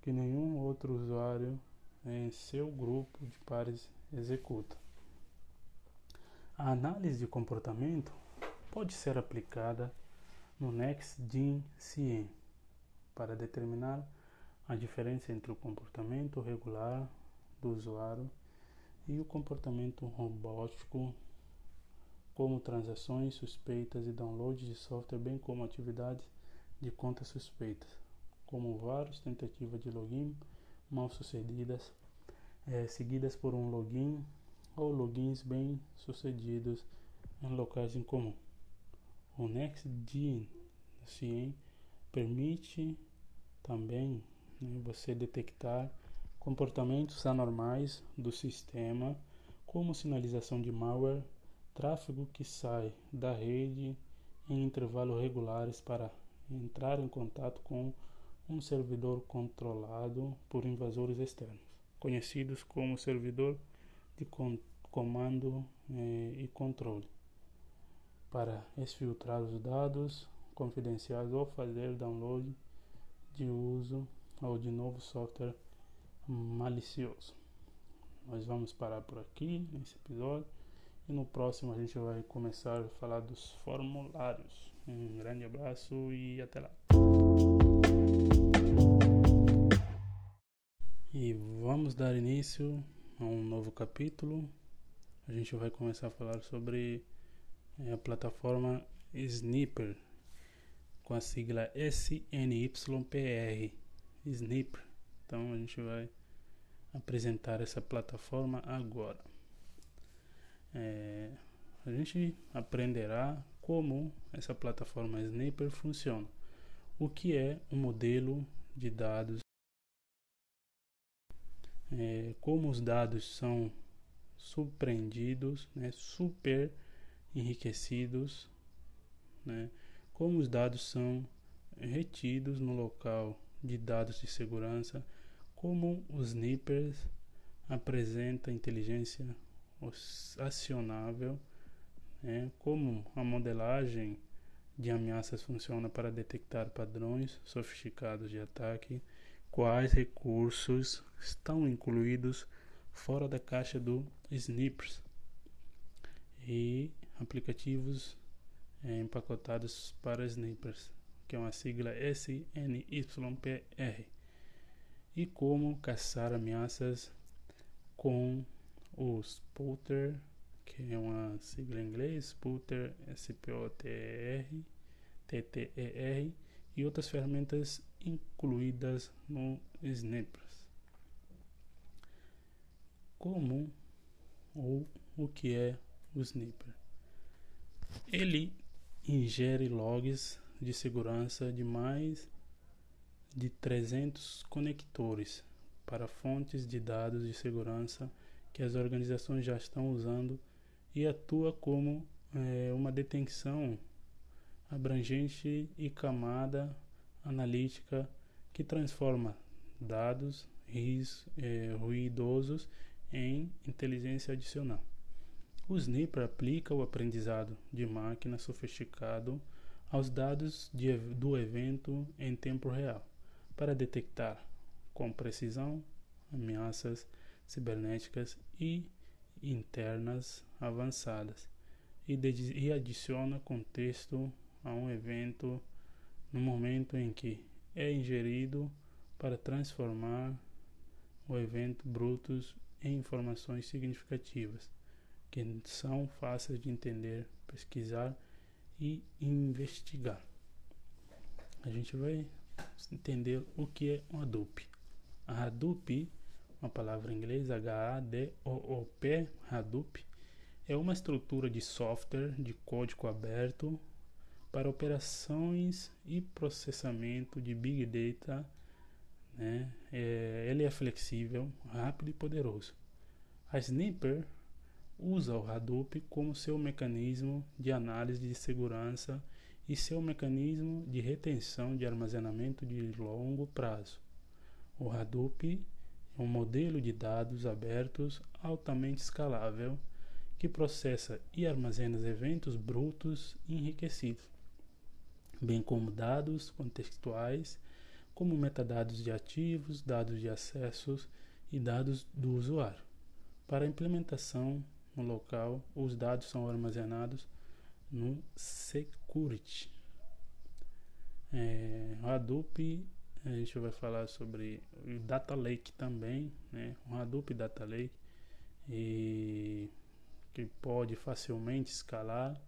que nenhum outro usuário em seu grupo de pares executa. A análise de comportamento pode ser aplicada no NextGen CIEM para determinar a diferença entre o comportamento regular do usuário e o comportamento robótico, como transações suspeitas e downloads de software, bem como atividades de contas suspeitas, como várias tentativas de login mal sucedidas, é, seguidas por um login ou logins bem sucedidos em locais em comum. O NextGen permite também né, você detectar comportamentos anormais do sistema, como sinalização de malware, tráfego que sai da rede em intervalos regulares para entrar em contato com um servidor controlado por invasores externos, conhecidos como servidor de comando eh, e controle, para exfiltrar os dados confidenciais ou fazer download de uso ou de novo software malicioso. Nós vamos parar por aqui nesse episódio e no próximo a gente vai começar a falar dos formulários. Um grande abraço e até lá. E vamos dar início a um novo capítulo. A gente vai começar a falar sobre eh, a plataforma Sniper, com a sigla SNYPR. Sniper. Então a gente vai apresentar essa plataforma agora. É, a gente aprenderá como essa plataforma Sniper funciona, o que é um modelo de dados? É, como os dados são surpreendidos, né, super enriquecidos, né, como os dados são retidos no local de dados de segurança, como os snippers apresentam inteligência acionável, né, como a modelagem de ameaças funciona para detectar padrões sofisticados de ataque, quais recursos estão incluídos fora da caixa do Snippers e aplicativos é, empacotados para Snippers, que é uma sigla SNYPR, e como caçar ameaças com o Spooter, que é uma sigla em inglês, Spooter, S-P-O-T-E-R, T-T-E-R, e outras ferramentas incluídas no Snippers. Como ou o que é o Snipper? Ele ingere logs de segurança de mais de 300 conectores para fontes de dados de segurança que as organizações já estão usando e atua como é, uma detenção abrangente e camada analítica que transforma dados é, ruidosos em inteligência adicional. O Sniper aplica o aprendizado de máquina sofisticado aos dados de, do evento em tempo real para detectar com precisão ameaças cibernéticas e internas avançadas e, de, e adiciona contexto a um evento no momento em que é ingerido para transformar o evento brutos em informações significativas que são fáceis de entender, pesquisar e investigar. A gente vai entender o que é um Hadoop. A Hadoop, uma palavra em inglês, H-A-D-O-O-P, Hadoop, é uma estrutura de software de código aberto para operações e processamento de Big Data. Né? É, ele é flexível, rápido e poderoso. A Sniper usa o Hadoop como seu mecanismo de análise de segurança e seu mecanismo de retenção de armazenamento de longo prazo. O Hadoop é um modelo de dados abertos altamente escalável que processa e armazena eventos brutos enriquecidos, bem como dados contextuais, como metadados de ativos, dados de acessos e dados do usuário. Para a implementação no local, os dados são armazenados no Security. É, Hadoop, a gente vai falar sobre o Data Lake também, né? O Hadoop Data Lake, e que pode facilmente escalar,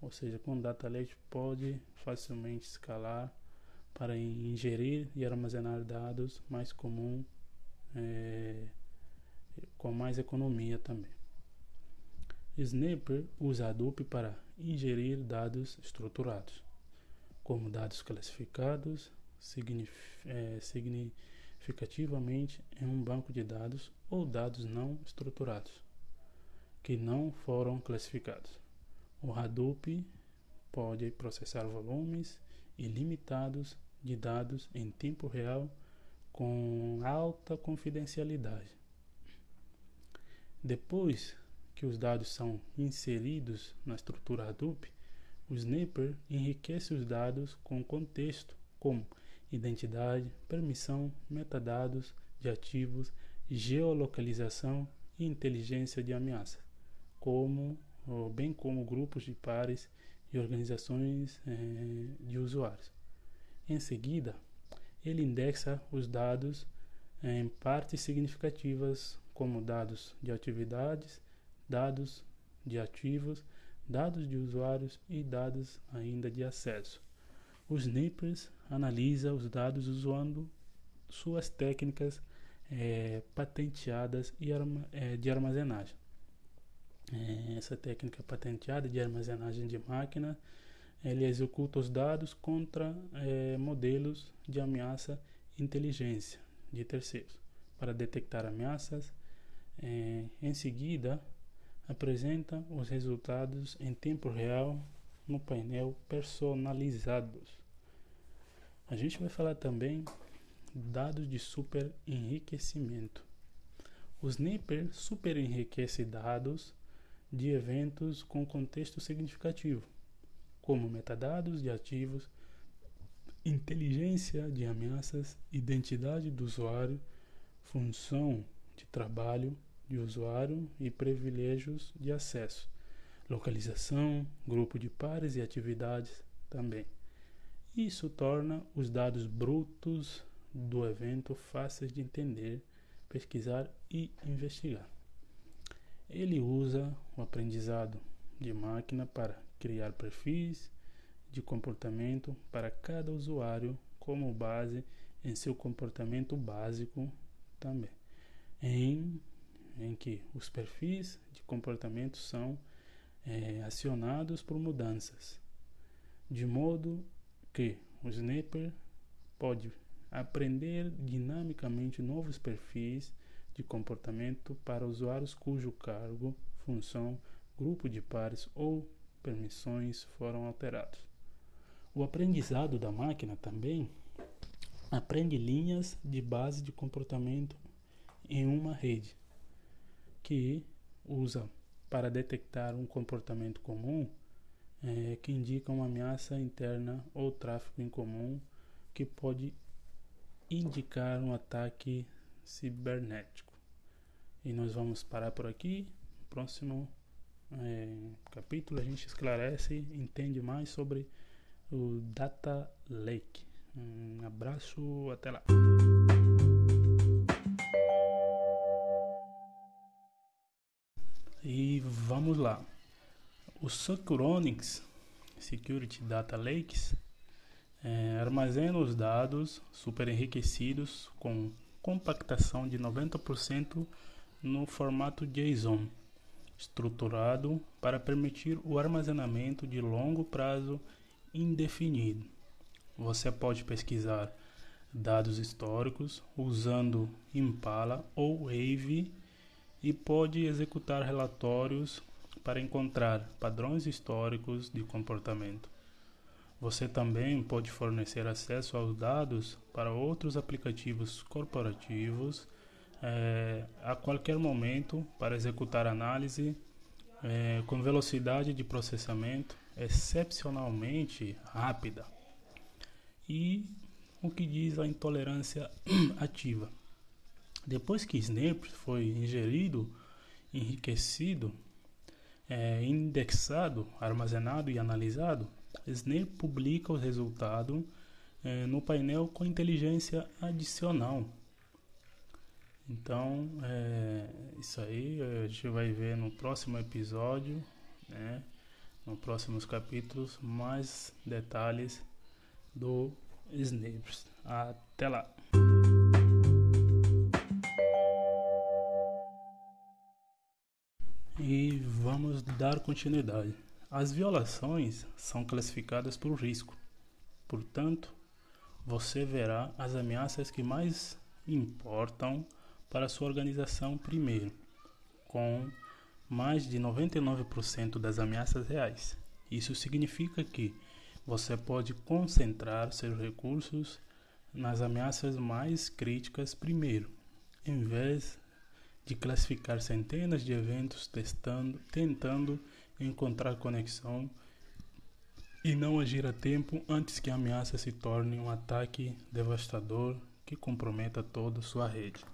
ou seja, com Data Lake pode facilmente escalar para ingerir e armazenar dados mais comum, é, com mais economia também. Sniper usa Hadoop para ingerir dados estruturados, como dados classificados significativamente em um banco de dados ou dados não estruturados, que não foram classificados. O Hadoop pode processar volumes ilimitados de dados em tempo real com alta confidencialidade. Depois que os dados são inseridos na estrutura Hadoop, o Snapper enriquece os dados com contexto, como identidade, permissão, metadados de ativos, geolocalização e inteligência de ameaça, como, bem como grupos de pares e organizações eh, de usuários. Em seguida, ele indexa os dados em partes significativas, como dados de atividades dados de ativos, dados de usuários e dados ainda de acesso. Os Snippers analisa os dados usando suas técnicas é, patenteadas e arma, é, de armazenagem. É, essa técnica patenteada de armazenagem de máquina, ele executa os dados contra é, modelos de ameaça inteligência de terceiros para detectar ameaças. É, em seguida, apresenta os resultados em tempo real no painel personalizados. A gente vai falar também dados de super enriquecimento. O Sniper super enriquece dados de eventos com contexto significativo, como metadados de ativos, inteligência de ameaças, identidade do usuário, função de trabalho, de usuário e privilégios de acesso, localização, grupo de pares e atividades também. Isso torna os dados brutos do evento fáceis de entender, pesquisar e investigar. Ele usa o aprendizado de máquina para criar perfis de comportamento para cada usuário como base em seu comportamento básico também. Em em que os perfis de comportamento são é, acionados por mudanças de modo que o Sniper pode aprender dinamicamente novos perfis de comportamento para usuários cujo cargo, função, grupo de pares ou permissões foram alterados. O aprendizado da máquina também aprende linhas de base de comportamento em uma rede que usa para detectar um comportamento comum é, que indica uma ameaça interna ou tráfego incomum que pode indicar um ataque cibernético. E nós vamos parar por aqui. No próximo é, capítulo a gente esclarece entende mais sobre o Data Lake. Um abraço, até lá. E vamos lá. O Synchronics Security Data Lakes é, armazena os dados super enriquecidos com compactação de 90% no formato JSON, estruturado para permitir o armazenamento de longo prazo indefinido. Você pode pesquisar dados históricos usando Impala ou Wave e pode executar relatórios para encontrar padrões históricos de comportamento. Você também pode fornecer acesso aos dados para outros aplicativos corporativos é, a qualquer momento para executar análise é, com velocidade de processamento excepcionalmente rápida. E o que diz a intolerância ativa? Depois que Snap foi ingerido, enriquecido, é, indexado, armazenado e analisado, Snap publica o resultado é, no painel com inteligência adicional. Então, é, isso aí a gente vai ver no próximo episódio, né? nos próximos capítulos, mais detalhes do Snipes. Até lá! E vamos dar continuidade. As violações são classificadas por risco. Portanto, você verá as ameaças que mais importam para sua organização primeiro, com mais de 99% das ameaças reais. Isso significa que você pode concentrar seus recursos nas ameaças mais críticas primeiro, em vez de classificar centenas de eventos testando, tentando encontrar conexão e não agir a tempo antes que a ameaça se torne um ataque devastador que comprometa toda sua rede.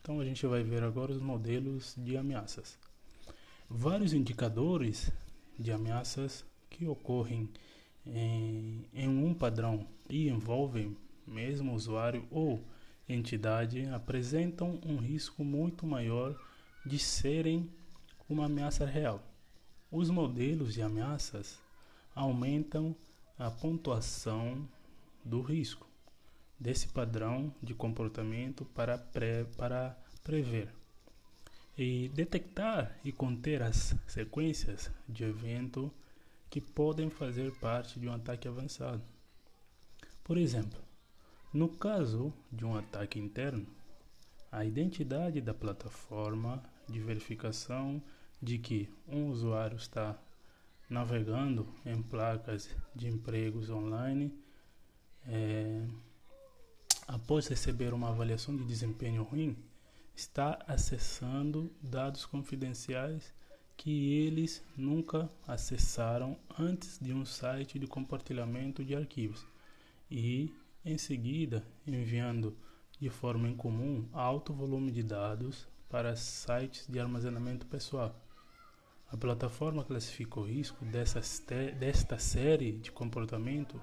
Então a gente vai ver agora os modelos de ameaças. Vários indicadores de ameaças que ocorrem em, em um padrão e envolvem mesmo usuário ou entidade apresentam um risco muito maior de serem uma ameaça real. Os modelos de ameaças aumentam a pontuação do risco desse padrão de comportamento para, pré, para prever e detectar e conter as sequências de evento que podem fazer parte de um ataque avançado. Por exemplo, no caso de um ataque interno, a identidade da plataforma de verificação de que um usuário está navegando em placas de empregos online é, após receber uma avaliação de desempenho ruim, está acessando dados confidenciais que eles nunca acessaram antes de um site de compartilhamento de arquivos e em seguida, enviando de forma incomum alto volume de dados para sites de armazenamento pessoal. A plataforma classifica o risco desta série de comportamento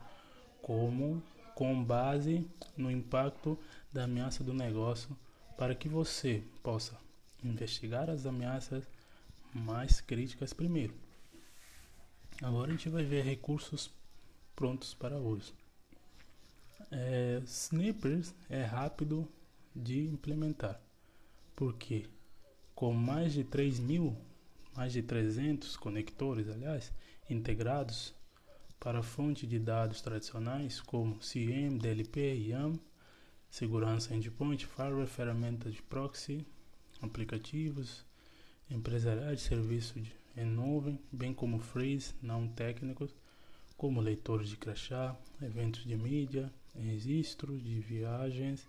como com base no impacto da ameaça do negócio para que você possa investigar as ameaças mais críticas primeiro. Agora a gente vai ver recursos prontos para uso. É, Snippers é rápido de implementar, porque com mais de 3 mil, mais de 300 conectores, aliás, integrados, para fontes de dados tradicionais como CM, DLP, YAM, segurança endpoint, firewall, ferramentas de proxy, aplicativos, empresariais de serviço de, em nuvem, bem como freeze não técnicos, como leitores de crachá, eventos de mídia, registros de viagens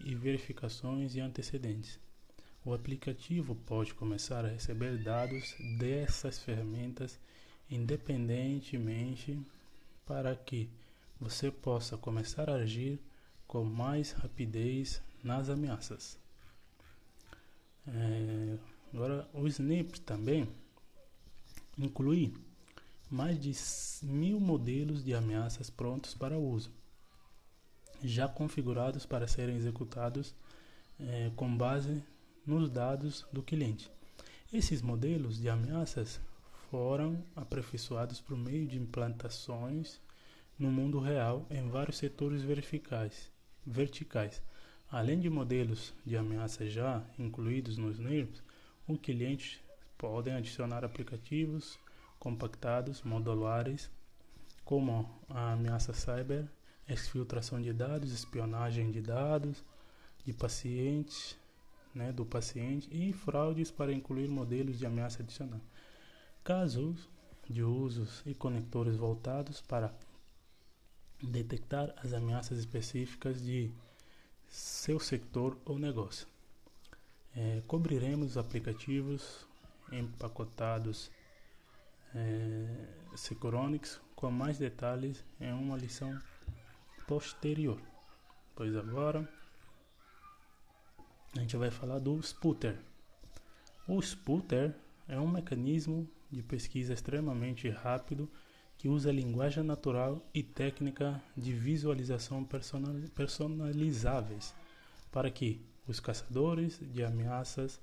e verificações e antecedentes. O aplicativo pode começar a receber dados dessas ferramentas independentemente para que você possa começar a agir com mais rapidez nas ameaças. É, agora, o Snip também inclui mais de mil modelos de ameaças prontos para uso, já configurados para serem executados é, com base nos dados do cliente. Esses modelos de ameaças foram aperfeiçoados por meio de implantações no mundo real em vários setores verticais. Além de modelos de ameaça já incluídos nos NIRPs, o cliente pode adicionar aplicativos compactados modulares como a ameaça cyber, exfiltração de dados, espionagem de dados de pacientes, né, do paciente e fraudes para incluir modelos de ameaça adicional casos de usos e conectores voltados para detectar as ameaças específicas de seu setor ou negócio. É, cobriremos aplicativos empacotados é, Securonics com mais detalhes em uma lição posterior. Pois agora a gente vai falar do Sputter. O Sputter é um mecanismo de pesquisa extremamente rápido que usa linguagem natural e técnica de visualização personalizáveis para que os caçadores de ameaças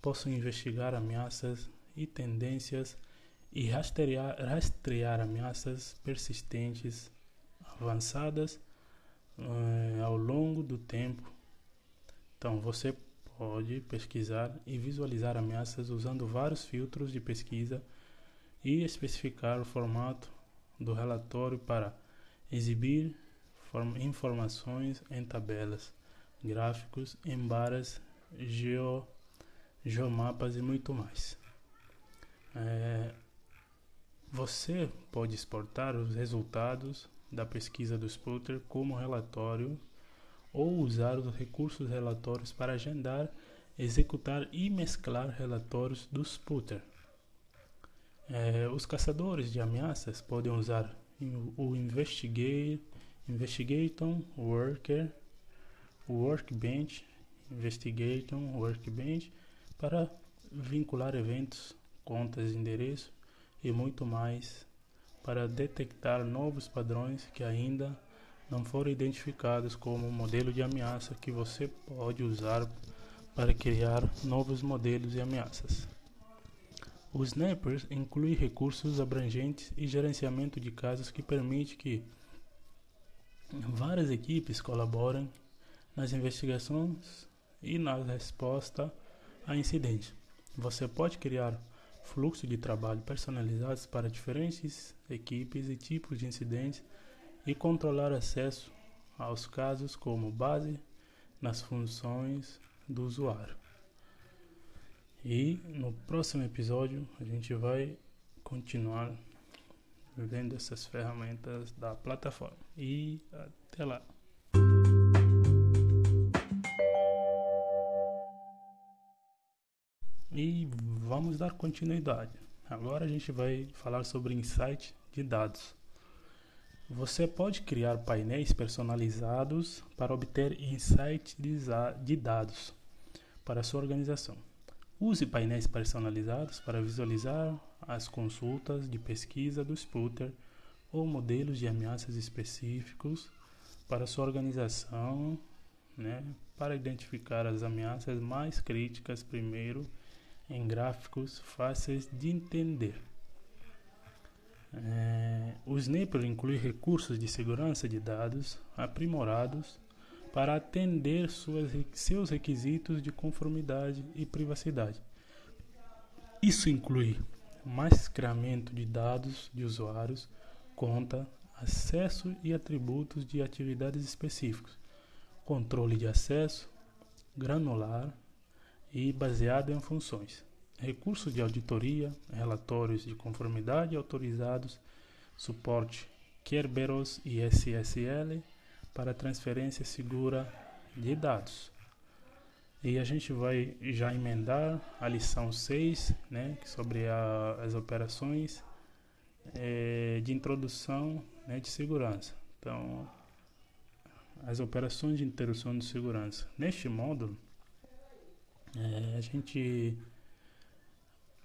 possam investigar ameaças e tendências e rastrear, rastrear ameaças persistentes avançadas eh, ao longo do tempo. Então, você pode pesquisar e visualizar ameaças usando vários filtros de pesquisa e especificar o formato do relatório para exibir informações em tabelas, gráficos, em barras, geo, geomapas e muito mais. É, você pode exportar os resultados da pesquisa do Sputter como relatório ou usar os recursos relatórios para agendar, executar e mesclar relatórios do Sputter. É, os caçadores de ameaças podem usar o Investigaton Worker, Workbench, Investigaton Workbench para vincular eventos, contas, endereço e muito mais para detectar novos padrões que ainda não foram identificados como modelo de ameaça que você pode usar para criar novos modelos de ameaças. O Snipers inclui recursos abrangentes e gerenciamento de casos que permite que várias equipes colaborem nas investigações e na resposta a incidentes. Você pode criar fluxo de trabalho personalizados para diferentes equipes e tipos de incidentes e controlar acesso aos casos como base nas funções do usuário. E no próximo episódio a gente vai continuar vendo essas ferramentas da plataforma. E até lá. E vamos dar continuidade. Agora a gente vai falar sobre insight de dados. Você pode criar painéis personalizados para obter insights de dados para sua organização. Use painéis personalizados para visualizar as consultas de pesquisa do Sputter ou modelos de ameaças específicos para sua organização, né, para identificar as ameaças mais críticas primeiro em gráficos fáceis de entender. É, o Sniper inclui recursos de segurança de dados aprimorados para atender suas, seus requisitos de conformidade e privacidade. Isso inclui mascaramento de dados de usuários conta, acesso e atributos de atividades específicos, controle de acesso, granular e baseado em funções, recursos de auditoria, relatórios de conformidade autorizados, suporte Kerberos e SSL para transferência segura de dados. E a gente vai já emendar a lição 6, né, sobre a, as operações é, de introdução né, de segurança. Então, as operações de introdução de segurança. Neste módulo, é, a gente.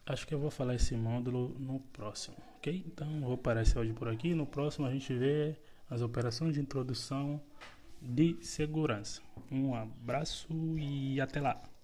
Acho que eu vou falar esse módulo no próximo, ok? Então, vou parar esse áudio por aqui. No próximo, a gente vê as operações de introdução de segurança. Um abraço e até lá!